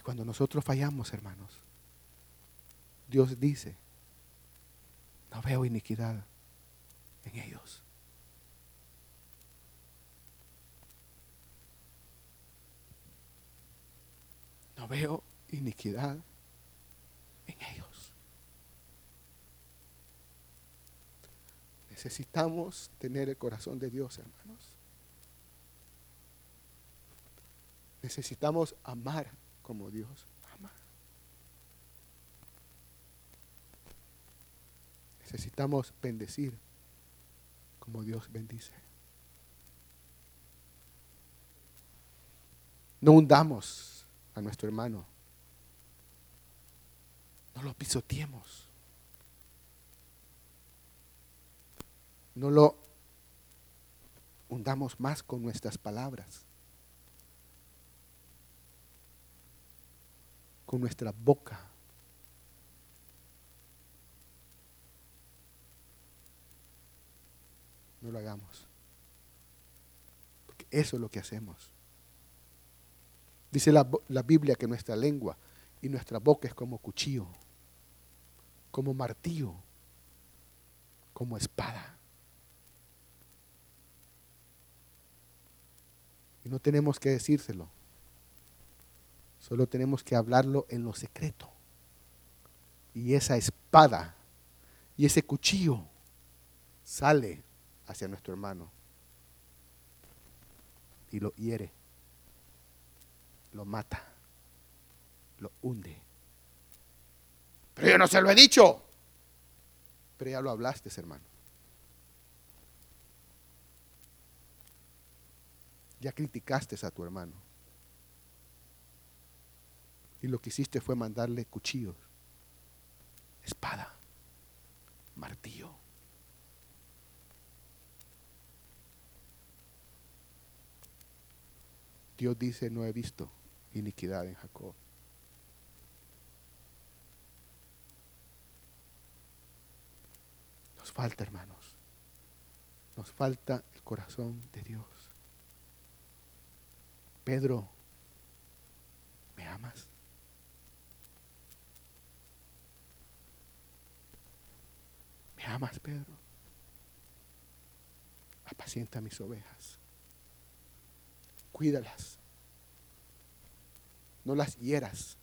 Cuando nosotros fallamos, hermanos, Dios dice, no veo iniquidad en ellos. No veo iniquidad en ellos. Necesitamos tener el corazón de Dios, hermanos. Necesitamos amar como Dios ama. Necesitamos bendecir como Dios bendice. No hundamos a nuestro hermano. No lo pisoteemos. No lo hundamos más con nuestras palabras. Con nuestra boca. No lo hagamos. Porque eso es lo que hacemos. Dice la, la, Biblia que nuestra lengua y nuestra boca es como cuchillo, como martillo, como espada. Y no tenemos que decírselo. Solo tenemos que hablarlo en lo secreto. Y esa espada y ese cuchillo sale hacia nuestro hermano y lo hiere, lo mata, lo hunde. Pero yo no se lo he dicho. Pero ya lo hablaste, hermano. Ya criticaste a tu hermano. Y lo que hiciste fue mandarle cuchillos, espada, martillo. Dios dice, no he visto iniquidad en Jacob. Nos falta, hermanos. Nos falta el corazón de Dios. Pedro, ¿me amas? ¿Me amas, Pedro? Apacienta mis ovejas. Cuídalas. No las hieras.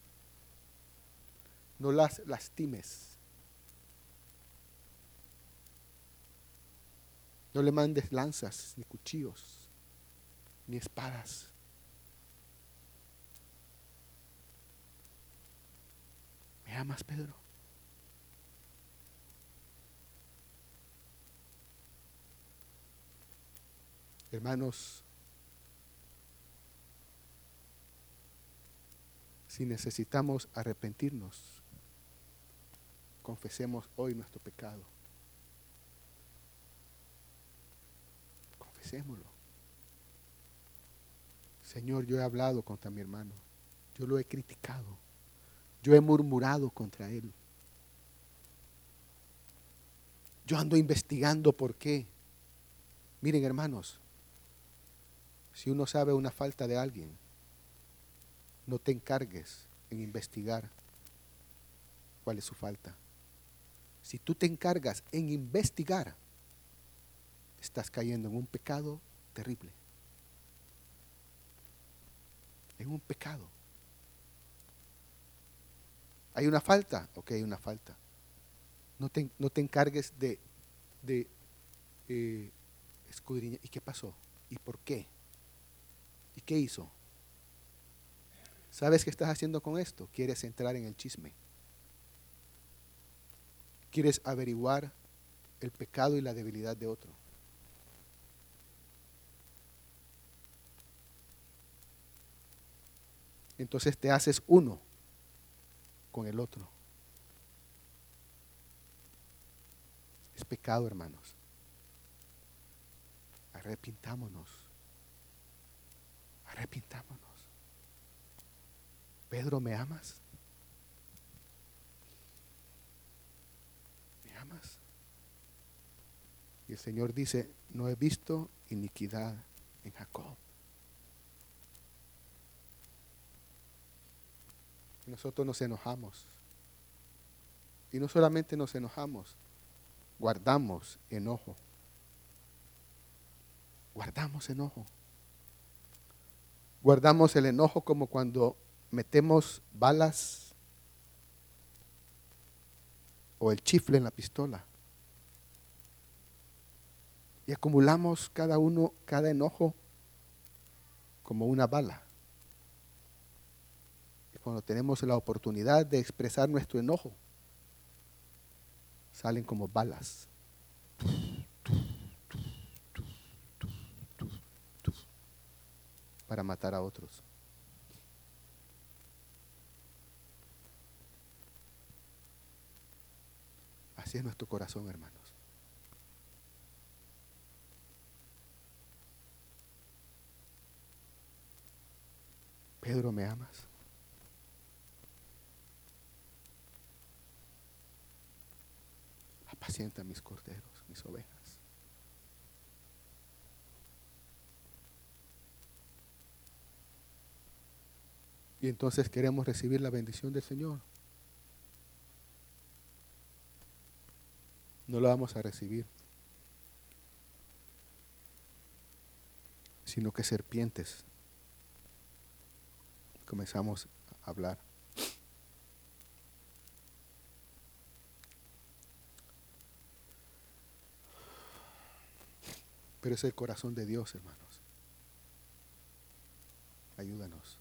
No las lastimes. No le mandes lanzas, ni cuchillos, ni espadas. ¿Me amas, Pedro? Hermanos, si necesitamos arrepentirnos, confesemos hoy nuestro pecado. Confesémoslo. Señor, yo he hablado contra mi hermano. Yo lo he criticado. Yo he murmurado contra él. Yo ando investigando por qué. Miren, hermanos, si uno sabe una falta de alguien, no te encargues en investigar cuál es su falta. Si tú te encargas en investigar, estás cayendo en un pecado terrible. En un pecado. ¿Hay una falta? Ok, hay una falta. No te, no te encargues de, de eh, escudriñar. ¿Y qué pasó? ¿Y por qué? ¿Y qué hizo? ¿Sabes qué estás haciendo con esto? Quieres entrar en el chisme. Quieres averiguar el pecado y la debilidad de otro. Entonces te haces uno con el otro. Es pecado, hermanos. Arrepintámonos. Arrepintámonos. Pedro, ¿me amas? ¿Me amas? Y el Señor dice, no he visto iniquidad en Jacob. Nosotros nos enojamos. Y no solamente nos enojamos, guardamos enojo. Guardamos enojo. Guardamos el enojo como cuando metemos balas o el chifle en la pistola. Y acumulamos cada uno, cada enojo como una bala. Y cuando tenemos la oportunidad de expresar nuestro enojo, salen como balas. Para matar a otros. Así es nuestro corazón, hermanos. Pedro, ¿me amas? Apacienta mis corderos, mis ovejas. Y entonces queremos recibir la bendición del Señor. No lo vamos a recibir, sino que serpientes comenzamos a hablar. Pero es el corazón de Dios, hermanos. Ayúdanos.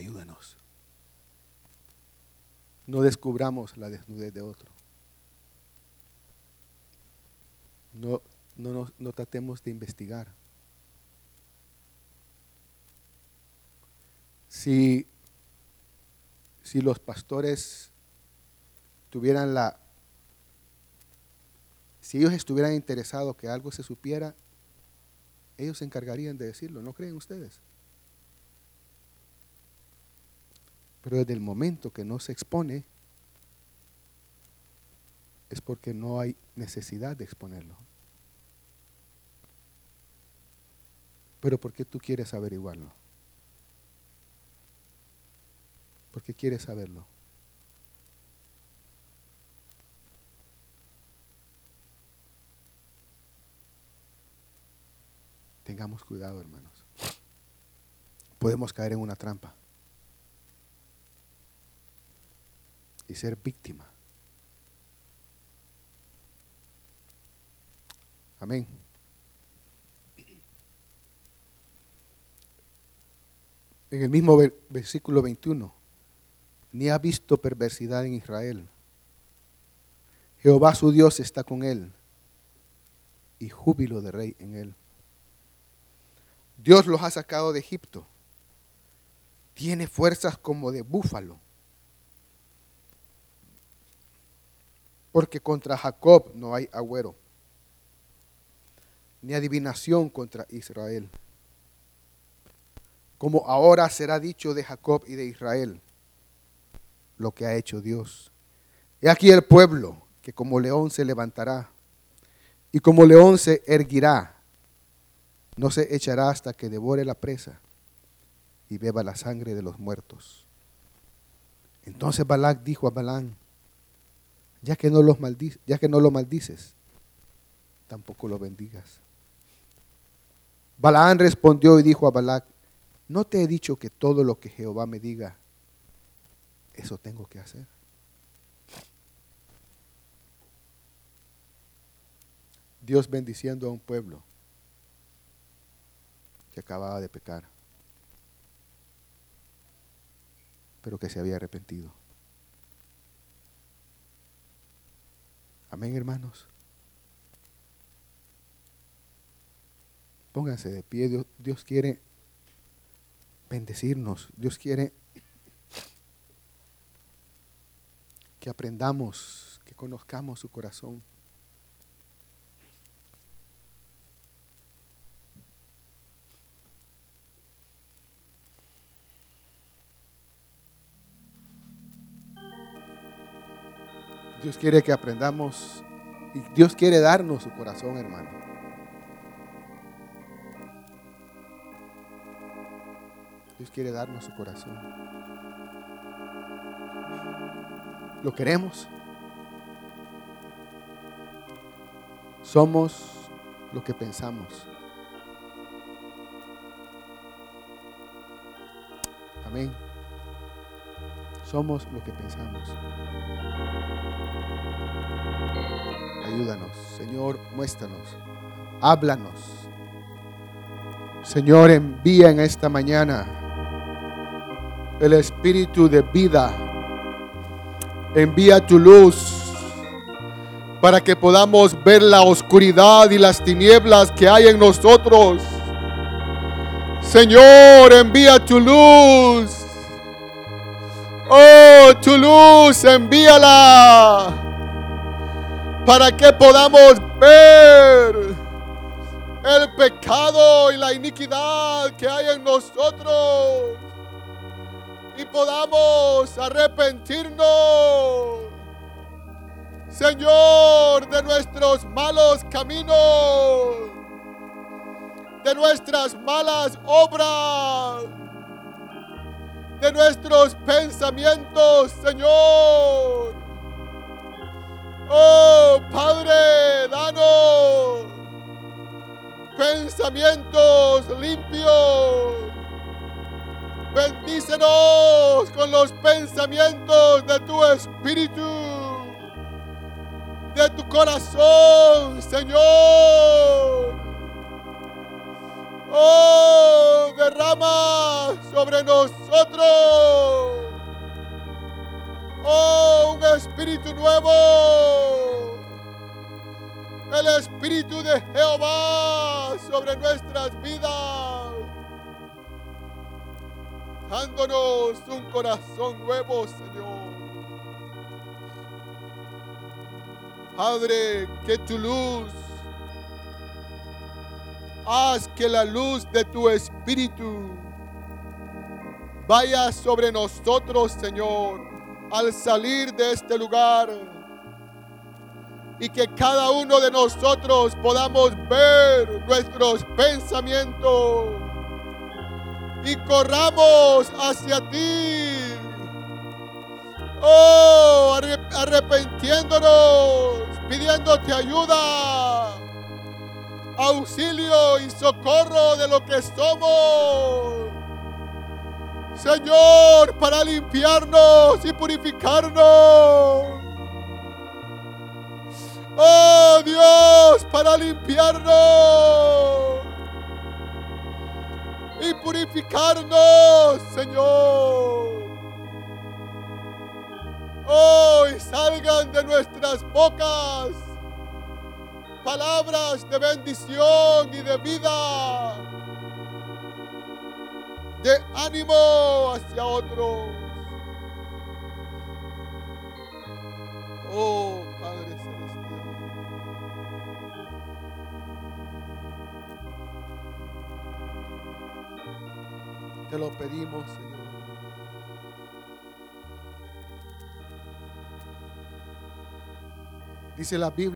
Ayúdanos. No descubramos la desnudez de otro. No, no, no tratemos de investigar. Si, si los pastores tuvieran la, si ellos estuvieran interesados que algo se supiera, ellos se encargarían de decirlo, ¿no creen ustedes? Pero desde el momento que no se expone, es porque no hay necesidad de exponerlo. Pero ¿por qué tú quieres averiguarlo? porque quiere saberlo. Tengamos cuidado, hermanos. Podemos caer en una trampa y ser víctima. Amén. En el mismo versículo 21 ni ha visto perversidad en Israel. Jehová su Dios está con él y júbilo de rey en él. Dios los ha sacado de Egipto. Tiene fuerzas como de búfalo. Porque contra Jacob no hay agüero, ni adivinación contra Israel. Como ahora será dicho de Jacob y de Israel lo que ha hecho Dios. He aquí el pueblo que como león se levantará y como león se erguirá, no se echará hasta que devore la presa y beba la sangre de los muertos. Entonces Balac dijo a Balán, ya que no, los no lo maldices, tampoco lo bendigas. Balaán respondió y dijo a Balac, ¿no te he dicho que todo lo que Jehová me diga, eso tengo que hacer. Dios bendiciendo a un pueblo que acababa de pecar, pero que se había arrepentido. Amén, hermanos. Pónganse de pie. Dios, quiere bendecirnos. Dios quiere que aprendamos, que conozcamos su corazón. Dios quiere que aprendamos y Dios quiere darnos su corazón, hermano. Dios quiere darnos su corazón. ¿Lo queremos? Somos lo que pensamos. Amén. Somos lo que pensamos. Ayúdanos, Señor, muéstranos, háblanos. Señor, envía en esta mañana el espíritu de vida. Envía tu luz para que podamos ver la oscuridad y las tinieblas que hay en nosotros. Señor, envía tu luz. Oh, tu luz, envíala para que podamos ver el pecado y la iniquidad que hay en nosotros y podamos arrepentirnos, Señor, de nuestros malos caminos, de nuestras malas obras, de nuestros pensamientos, Señor. Oh Padre, danos pensamientos limpios Bendícenos con los pensamientos de tu espíritu, de tu corazón, Señor. Oh, derrama sobre nosotros. Oh, un espíritu nuevo. El espíritu de Jehová sobre nuestras vidas dándonos un corazón nuevo, Señor. Padre, que tu luz, haz que la luz de tu Espíritu vaya sobre nosotros, Señor, al salir de este lugar. Y que cada uno de nosotros podamos ver nuestros pensamientos y corramos hacia ti. Oh, arrepentiéndonos, pidiéndote ayuda, auxilio y socorro de lo que somos. Señor, para limpiarnos y purificarnos. Oh Dios, para limpiarnos y purificarnos, Señor. Hoy salgan de nuestras bocas palabras de bendición y de vida, de ánimo hacia otros. Oh, Padre Te lo pedimos, Señor. Dice la Biblia.